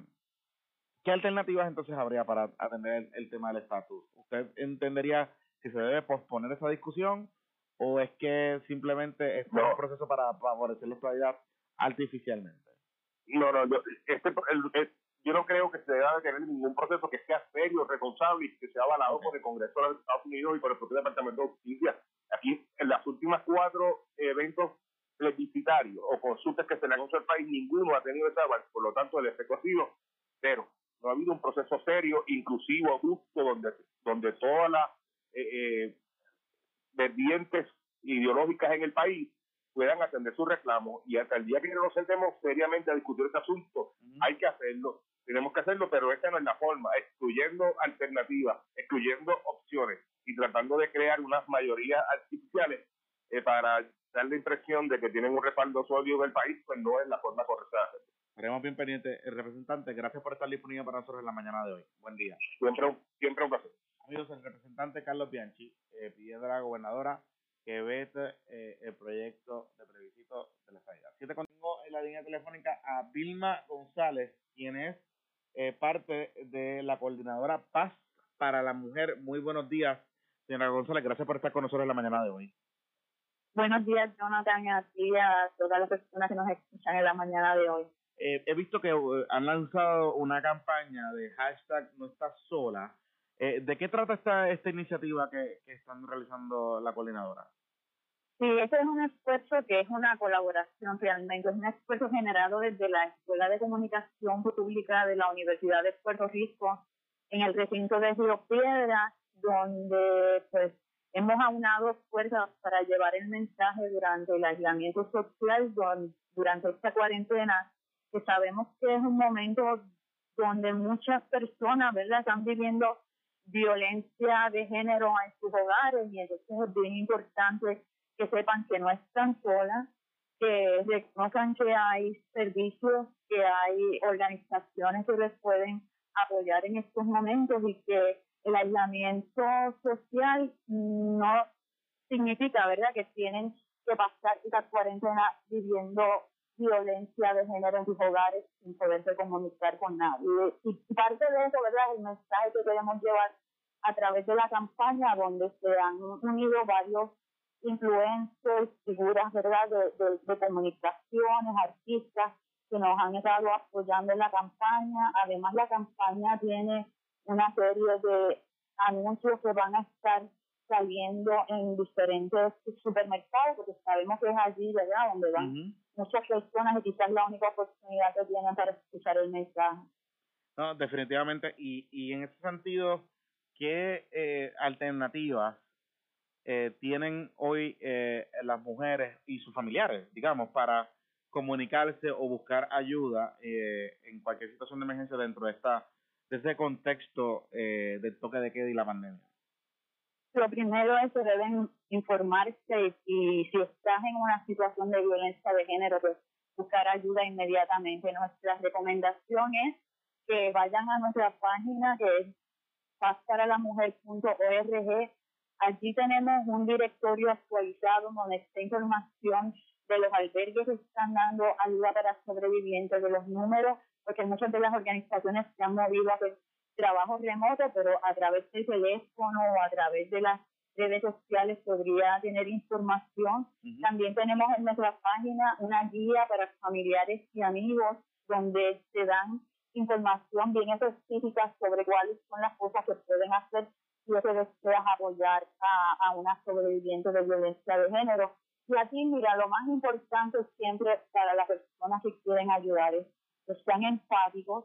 ¿Qué alternativas entonces habría para atender el, el tema del estatus? ¿Usted entendería que se debe posponer esa discusión o es que simplemente es No. un proceso para favorecer la estabilidad artificialmente? No, no, yo, este, el- el- yo no creo que se deba de tener ningún proceso que sea serio, responsable y que sea avalado Ok. por el Congreso de los Estados Unidos y por el propio Departamento de Justicia. Aquí, en las últimas cuatro eventos plebiscitarios o consultas que se le han hecho al país, ninguno ha tenido esa aval. Por lo tanto, el efecto ha sido cero. No ha habido un proceso serio, inclusivo, justo, donde, donde todas las eh, eh, vertientes ideológicas en el país puedan atender sus reclamos y hasta el día que no nos sentemos seriamente a discutir este asunto, hay que hacerlo, tenemos que hacerlo, pero esta no es la forma, excluyendo alternativas, excluyendo opciones y tratando de crear unas mayorías artificiales eh, para dar la impresión de que tienen un respaldo sólido del país, pues no es la forma correcta de hacerlo. Estaremos bien pendientes. El representante, gracias por estar disponible para nosotros en la mañana de hoy. Buen día. Siempre, un- siempre un placer. Amigos, el representante Carlos Bianchi eh, pidiendo a la gobernadora que vete eh, el proyecto de plebiscito de la estabilidad. Siete tengo en la línea telefónica a Vilma González, quien es eh, parte de la coordinadora Paz para la Mujer. Muy buenos días, señora González. Gracias por estar con nosotros en la mañana de hoy. Buenos días, Jonathan, a ti y a todas las personas que nos escuchan en la mañana de hoy. Eh, he visto que eh, han lanzado una campaña de hashtag no estás sola. Eh, ¿De qué trata esta, esta iniciativa que, que están realizando la coordinadora? Sí, ese es un esfuerzo que es una colaboración realmente, es un esfuerzo generado desde la Escuela de Comunicación Pública de la Universidad de Puerto Rico en el recinto de Río Piedras, donde pues hemos aunado fuerzas para llevar el mensaje durante el aislamiento social, durante esta cuarentena, que sabemos que es un momento donde muchas personas, ¿verdad?, están viviendo violencia de género en sus hogares y entonces es bien importante que sepan que no están solas, que reconozcan que hay servicios, que hay organizaciones que les pueden apoyar en estos momentos y que el aislamiento social no significa, ¿verdad?, que tienen que pasar esta cuarentena viviendo violencia de género en sus hogares sin poderse comunicar con nadie. Y parte de eso, ¿verdad?, el mensaje que queremos llevar a través de la campaña donde se han unido varios influencers, figuras, ¿verdad?, de, de, de comunicaciones, artistas que nos han estado apoyando en la campaña. Además, la campaña tiene una serie de anuncios que van a estar saliendo en diferentes supermercados, porque sabemos que es allí, ¿verdad?, donde van muchas personas y quizás la única oportunidad que tienen para escuchar el mensaje. No, definitivamente. Y, y en ese sentido, ¿qué eh, alternativas eh, tienen hoy eh, las mujeres y sus familiares, digamos, para comunicarse o buscar ayuda eh, en cualquier situación de emergencia dentro de esta de ese contexto eh, del toque de queda y la pandemia? Lo primero es que deben informarse y si estás en una situación de violencia de género, pues buscar ayuda inmediatamente. Nuestra recomendación es que vayan a nuestra página que es pazparalamujer.org. Allí tenemos un directorio actualizado con esta información de los albergues que están dando ayuda para sobrevivientes, de los números, porque muchas de las organizaciones se han movido a hacer trabajo remoto, pero a través del teléfono o a través de las redes sociales podría tener información. También tenemos en nuestra página una guía para familiares y amigos donde se dan información bien específica sobre cuáles son las cosas que pueden hacer si se deseas apoyar a, a una sobreviviente de violencia de género. Y aquí, mira, lo más importante siempre para las personas que quieren ayudar es que sean empáticos,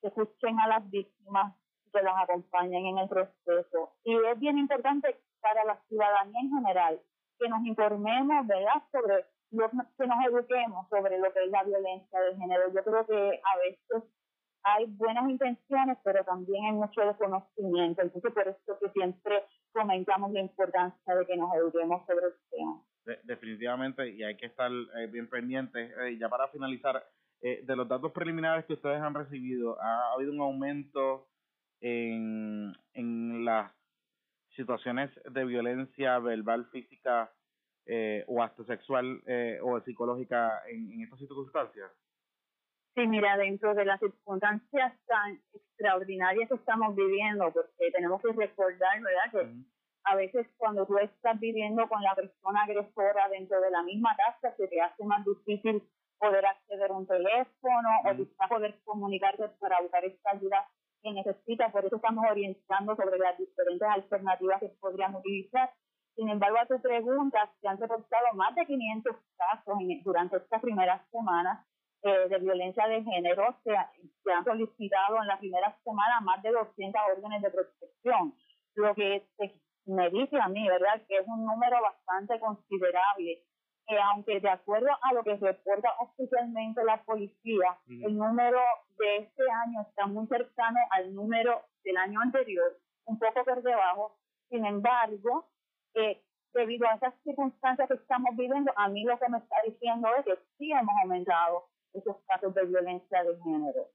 que escuchen a las víctimas, que las acompañen en el proceso. Y es bien importante para la ciudadanía en general que nos informemos, ¿verdad?, sobre lo que nos eduquemos sobre lo que es la violencia de género. Yo creo que a veces hay buenas intenciones, pero también hay mucho desconocimiento. Entonces, por eso que siempre comentamos la importancia de que nos eduquemos sobre el tema. definitivamente, y hay que estar eh, bien pendientes. Eh, ya para finalizar, eh, de los datos preliminares que ustedes han recibido, ¿ha habido un aumento en, en las situaciones de violencia verbal, física o hasta sexual o psicológica en, en estas circunstancias? Sí, mira, dentro de las circunstancias tan extraordinarias que estamos viviendo, porque tenemos que recordar, ¿verdad?, que a veces cuando tú estás viviendo con la persona agresora dentro de la misma casa, se te hace más difícil poder acceder a un teléfono o quizás poder comunicarte para buscar esta ayuda que necesitas. Por eso estamos orientando sobre las diferentes alternativas que podrían utilizar. Sin embargo, a tu pregunta, se han reportado más de 500 casos durante estas primeras semanas eh, de violencia de género, se, se, han solicitado en la primera semana más de 200 órdenes de protección, lo que me dice a mí, ¿verdad?, que es un número bastante considerable. Que aunque de acuerdo a lo que reporta oficialmente la policía, el número de este año está muy cercano al número del año anterior, un poco por debajo. Sin embargo, eh, debido a esas circunstancias que estamos viviendo, a mí lo que me está diciendo es que sí hemos aumentado esos casos de violencia de género.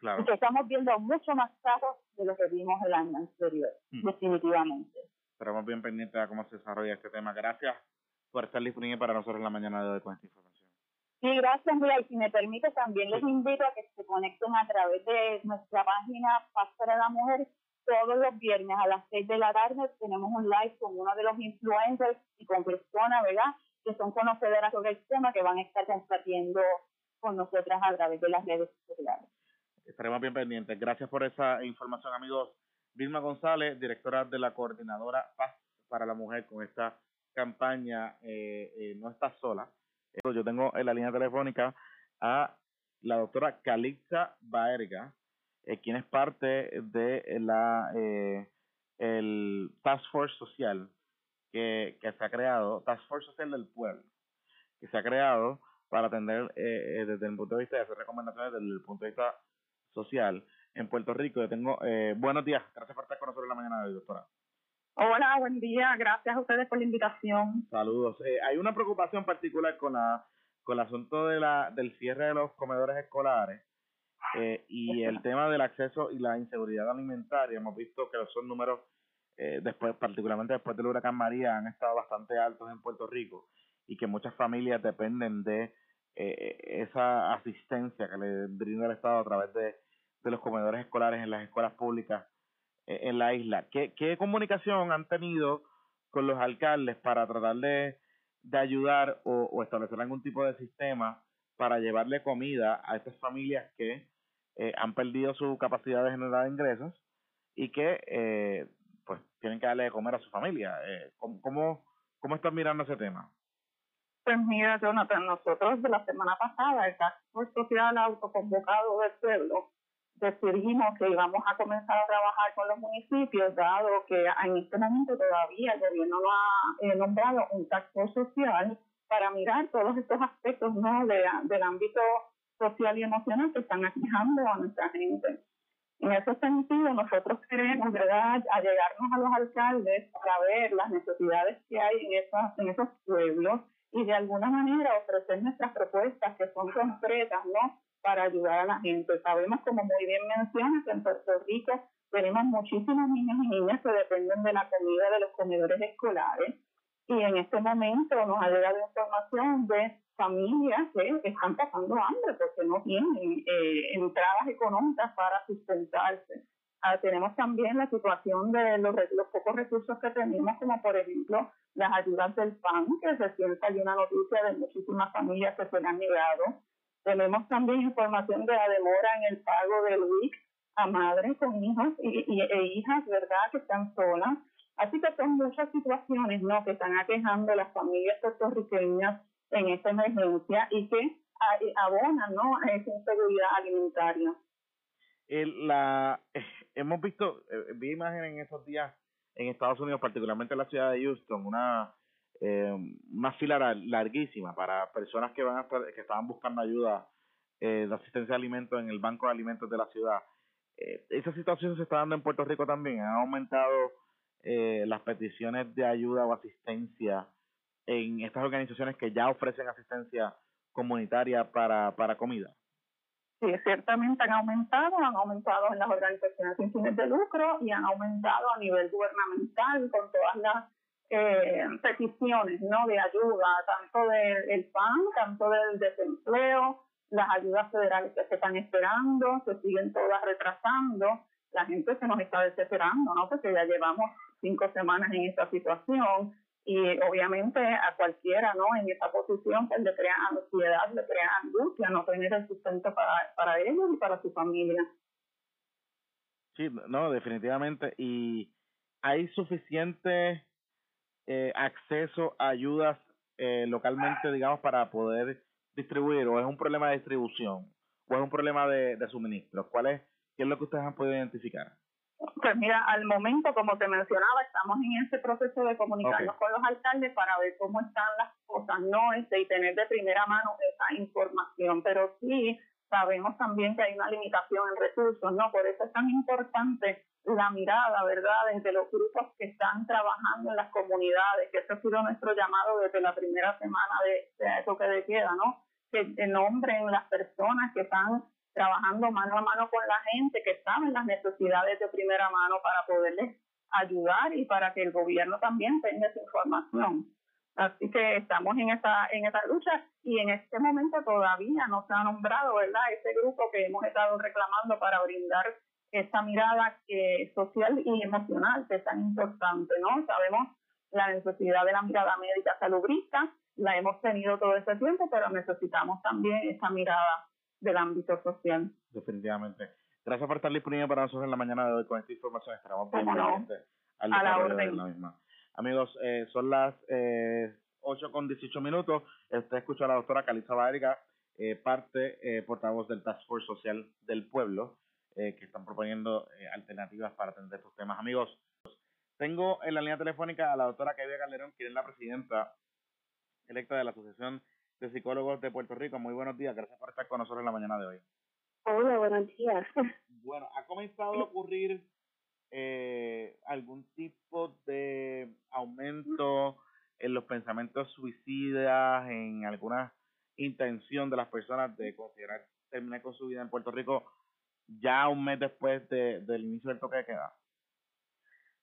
Y que estamos viendo mucho más casos de lo que vimos el año anterior, mm. definitivamente. Estaremos bien pendientes de cómo se desarrolla este tema. Gracias por estar disponible para nosotros en la mañana de hoy con esta información. Sí, gracias, y si me permite, también les invito a que se conecten a través de nuestra página Paz para la Mujer. Todos los viernes a las 6 de la tarde tenemos un live con uno de los influencers y con personas, ¿verdad?, que son conocedoras sobre el tema, que van a estar compartiendo con nosotras a través de las redes sociales. Estaremos bien pendientes. Gracias por esa información, amigos. Vilma González, directora de la Coordinadora Paz para la Mujer, con esta campaña eh, eh, No Estás Sola. Yo tengo en la línea telefónica a la doctora Calixa Baerga, eh, quien es parte de la el Task Force Social que, se ha creado, Task Force Social del Pueblo, que se ha creado para atender eh, eh, desde el punto de vista de hacer recomendaciones desde el punto de vista social en Puerto Rico. Yo tengo eh, buenos días, gracias por estar con nosotros en la mañana de hoy, doctora. Hola, buen día, gracias a ustedes por la invitación. Saludos. hay una preocupación particular con la con el asunto de la del cierre de los comedores escolares y el tema del acceso y la inseguridad alimentaria. Hemos visto que son números después, particularmente después del huracán María, han estado bastante altos en Puerto Rico y que muchas familias dependen de eh, esa asistencia que le brinda el Estado a través de, de los comedores escolares en las escuelas públicas eh, en la isla. ¿Qué, ¿Qué comunicación han tenido con los alcaldes para tratar de, de ayudar o, establecer algún tipo de sistema para llevarle comida a estas familias que eh, han perdido su capacidad de generar ingresos y que eh, pues tienen que darle de comer a su familia? Eh, ¿cómo, ¿Cómo están mirando ese tema? Pues mira, Jonathan, nosotros de la semana pasada, el Task Social Autoconvocado del Pueblo, decidimos que íbamos a comenzar a trabajar con los municipios, dado que en este momento todavía el gobierno no ha eh, nombrado un Task social para mirar todos estos aspectos ¿no? De, del ámbito social y emocional que están aquejando a nuestra gente. En ese sentido, nosotros queremos, ¿verdad?, a los alcaldes para ver las necesidades que hay en, esas, en esos pueblos y de alguna manera ofrecer nuestras propuestas que son concretas, ¿no? Para ayudar a la gente. Sabemos, como muy bien mencionas, que en Puerto Rico tenemos muchísimos niños y niñas que dependen de la comida de los comedores escolares y en este momento nos ha llegado información de familias que están pasando hambre porque no tienen eh, entradas económicas para sustentarse. Ah, tenemos también la situación de los, los, pocos recursos que tenemos, como por ejemplo las ayudas del PAN, que recién hay una noticia de muchísimas familias que se han negado. Tenemos también información de la demora en el pago del WIC a madres con hijos e hijas, ¿verdad?, que están solas. Así que son muchas situaciones, ¿no?, que están aquejando a las familias puertorriqueñas en esta emergencia y que abonan, ¿no?, a esa inseguridad alimentaria. La, hemos visto, eh, vi imágenes en estos días en Estados Unidos, particularmente en la ciudad de Houston, una, eh, una fila larguísima para personas que van a estar, que estaban buscando ayuda eh, de asistencia de alimentos en el banco de alimentos de la ciudad. Eh, esa situación se está dando en Puerto Rico también. Han aumentado eh, las peticiones de ayuda o asistencia en estas organizaciones que ya ofrecen asistencia comunitaria para, para comida. Sí, ciertamente han aumentado, han aumentado en las organizaciones sin fines de lucro y han aumentado a nivel gubernamental con todas las eh, peticiones no de ayuda, tanto del PAN, tanto del desempleo, las ayudas federales que se están esperando, se siguen todas retrasando, la gente se nos está desesperando, ¿no? Porque ya llevamos cinco semanas en esta situación y obviamente a cualquiera, ¿no? En esa posición pues le crea ansiedad, le crea angustia no tener el sustento para, para ellos y para su familia. Sí, no, definitivamente. Y hay suficiente eh, acceso a ayudas eh, localmente, digamos, para poder distribuir o es un problema de distribución o es un problema de, de suministro? ¿Cuál es, qué es lo que ustedes han podido identificar? Pues mira, al momento, como te mencionaba, estamos en ese proceso de comunicarnos con los alcaldes para ver cómo están las cosas, ¿no? Este, y tener de primera mano esa información. Pero sí sabemos también que hay una limitación en recursos, ¿no? Por eso es tan importante la mirada, ¿verdad?, desde los grupos que están trabajando en las comunidades, que ese ha sido nuestro llamado desde la primera semana de, de toque de queda, ¿no? que nombren las personas que están trabajando mano a mano con la gente, que saben las necesidades de primera mano para poderles ayudar y para que el gobierno también tenga esa información. Así que estamos en esa, en esa lucha y en este momento todavía no se ha nombrado, ¿verdad? Ese grupo que hemos estado reclamando para brindar esa mirada que, social y emocional que es tan importante, ¿no? Sabemos la necesidad de la mirada médica salubrista, la hemos tenido todo este tiempo, pero necesitamos también esa mirada del ámbito social. Definitivamente. Gracias por estar disponible para nosotros en la mañana de hoy con esta información. Esperamos bien al A la orden. la misma. Amigos, eh, son las eh, 8 con 18 minutos. Usted escucha a la doctora Calisa Vargas, eh, parte eh, portavoz del Task Force Social del Pueblo, eh, que están proponiendo eh, alternativas para atender estos temas. Amigos, tengo en la línea telefónica a la doctora Kevia Calderón, quien es la presidenta electa de la Asociación de Psicólogos de Puerto Rico. Muy buenos días, gracias por estar con nosotros en la mañana de hoy. Hola, buenos días. Bueno, ¿ha comenzado a ocurrir eh, algún tipo de aumento en los pensamientos suicidas, en alguna intención de las personas de considerar terminar con su vida en Puerto Rico ya un mes después de, del inicio del toque de queda?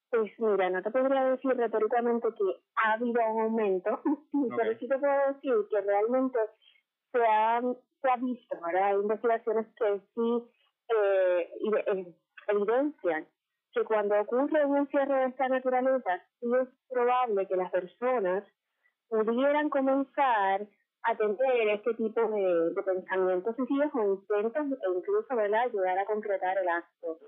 Pues mira, no te podría decir retóricamente que ha habido un aumento, pero sí te puedo decir que realmente se ha, se ha visto, ¿verdad? Hay investigaciones que sí eh, eh, evidencian que cuando ocurre un encierro de esta naturaleza, sí es probable que las personas pudieran comenzar a tener este tipo de, de pensamientos suicidas o intentos e incluso ¿verdad? ayudar a concretar el acto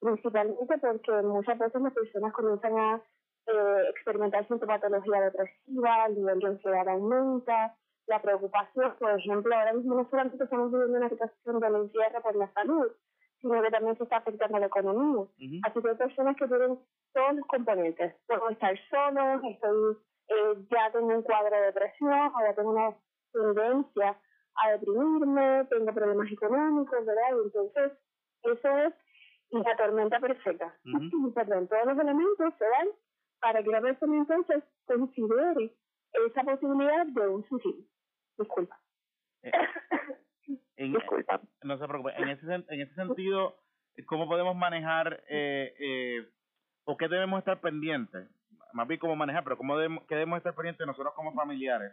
principalmente porque muchas veces las personas comienzan a eh, experimentar sintomatología depresiva, el nivel de ansiedad aumenta, la preocupación, por ejemplo, ahora mismo no solamente estamos viviendo una situación de encierro por la salud, sino que también se está afectando la economía. Así que hay personas que tienen todos los componentes. Puedo estar solo, estoy, eh, ya tengo un cuadro de depresión, ahora tengo una tendencia a deprimirme, tengo problemas económicos, ¿verdad? Y entonces, eso es la tormenta perfecta. Perdón, todos los elementos se dan para que la persona entonces considere esa posibilidad de un suicidio. Disculpa. Eh, en, Disculpa. No se preocupe. En ese, en ese sentido, cómo podemos manejar eh, eh, o qué debemos estar pendientes? Más bien cómo manejar, pero cómo debemos, qué debemos estar pendientes nosotros como familiares.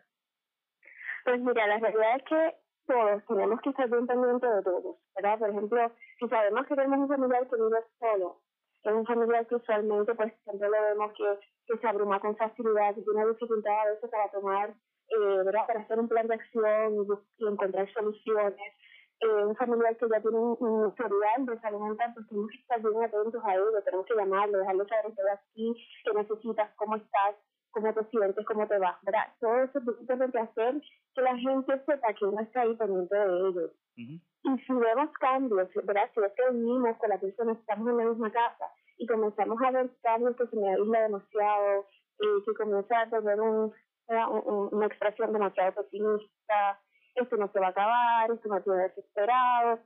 Pues mira, la realidad es que todos tenemos que estar bien pendientes de todos, ¿verdad? Por ejemplo, si sabemos que tenemos un familiar que vive solo, es un familiar que usualmente pues siempre lo vemos que, que se abruma con facilidad, que tiene dificultad a veces para tomar, eh, ¿verdad? Para hacer un plan de acción y, encontrar soluciones. Eh, un familiar que ya tiene un, historial de salud mental, pues tenemos que estar bien atentos a ello, tenemos que llamarlo, dejarlo saber que aquí, que necesitas, cómo estás, cómo te sientes, cómo te va, ¿verdad? Todo eso es importante hacer que la gente sepa que uno está ahí pendiente de ellos. Y si vemos cambios, ¿verdad? Si es que unimos con la persona, estamos en la misma casa y comenzamos a ver cambios que se me aísla demasiado, y que comienza a tener un, una expresión demasiado pesimista, esto no se va a acabar, esto no tiene desesperado,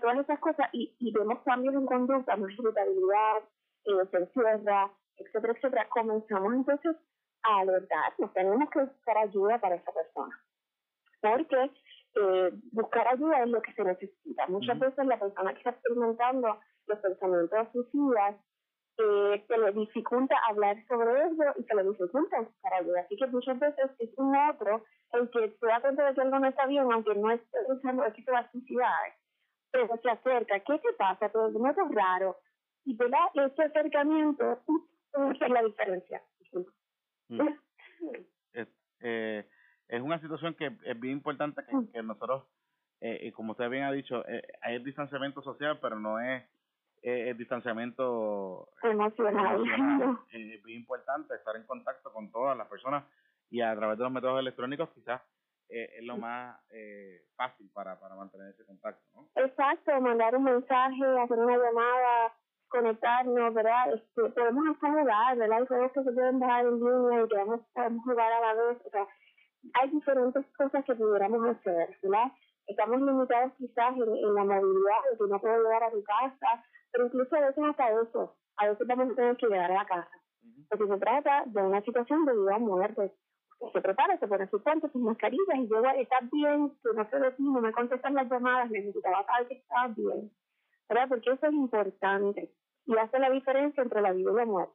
todas esas cosas, y, y vemos cambios en conducta, más irritabilidad, eh, se encierra, etcétera, etcétera, comenzamos entonces a alertarnos, tenemos que buscar ayuda para esa persona. Porque eh, buscar ayuda es lo que se necesita. Muchas veces la persona que está experimentando los pensamientos suicidas eh, se le dificulta hablar sobre eso y se le dificulta buscar ayuda. Así que muchas veces es un otro el que se da cuenta de que algo no está bien, aunque no esté pensando que se va a suicidar, pero se acerca. ¿Qué te pasa? Todo es raro. Y ¿verdad? ese acercamiento es la diferencia. Es, eh, es una situación que es bien importante que, que nosotros, eh, como usted bien ha dicho, eh, hay distanciamiento social, pero no es eh, el distanciamiento emocional. es bien importante estar en contacto con todas las personas y a través de los métodos electrónicos quizás es lo más fácil para, para mantener ese contacto. ¿no? Exacto, mandar un mensaje, hacer una llamada, conectarnos, ¿verdad? Este, podemos hasta jugar, ¿verdad? Hay juegos que se pueden bajar en línea y que podemos jugar a la vez, o sea, hay diferentes cosas que pudiéramos hacer, ¿verdad? Estamos limitados quizás en, la movilidad, de que no puedo llegar a tu casa, pero incluso a veces hasta eso, a veces vamos a tener que llegar a la casa. Porque se trata de una situación de vida o muerte. Se prepara, se pone sus guantes, sus mascarillas y llega, estás bien, que no sé de ti, no me contestan las llamadas, necesitaba saber que estás bien. ¿Verdad? Porque eso es importante y hace la diferencia entre la vida y la muerte.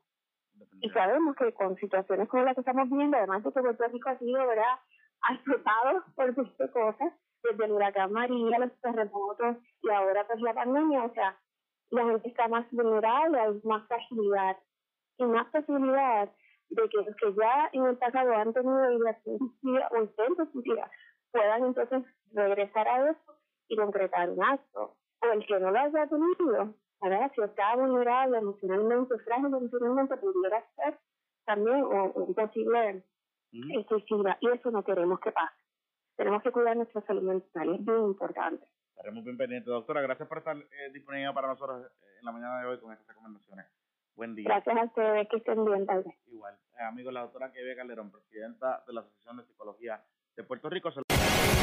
Y sabemos que con situaciones como las que estamos viendo, además de que Puerto Rico ha sido ¿verdad? azotado por muchas cosas, desde el huracán María, los terremotos y ahora pues la pandemia, o sea, la gente está más vulnerable, hay más fragilidad y más posibilidad de que los que ya en el pasado han tenido vibración o intentos suicidas puedan entonces regresar a eso y concretar un acto. O el que no lo haya tenido, ver Si está vulnerable emocionalmente, frágil emocionalmente, pudiera ser también un posible mm. Y eso no queremos que pase. Tenemos que cuidar nuestra salud mental, es muy importante. Estaremos bien pendientes. Doctora, gracias por estar eh, disponible para nosotros eh, en la mañana de hoy con estas recomendaciones. Buen día. Gracias a ustedes, que estén bien, tal vez. Igual. Eh, amigo, la doctora Kevin Calderón, presidenta de la Asociación de Psicología de Puerto Rico.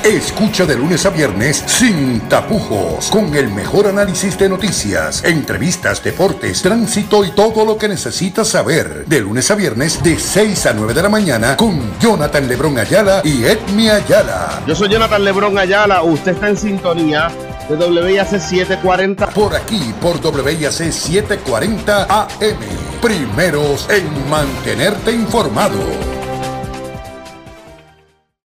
Escucha de lunes a viernes sin tapujos, con el mejor análisis de noticias, entrevistas, deportes, tránsito y todo lo que necesitas saber. De lunes a viernes de 6 a 9 de la mañana con Jonathan Lebrón Ayala y Edmi Ayala. Yo soy Jonathan Lebrón Ayala, usted está en sintonía de WIAC 740. Por aquí, por WIAC 740 AM. Primeros en mantenerte informado.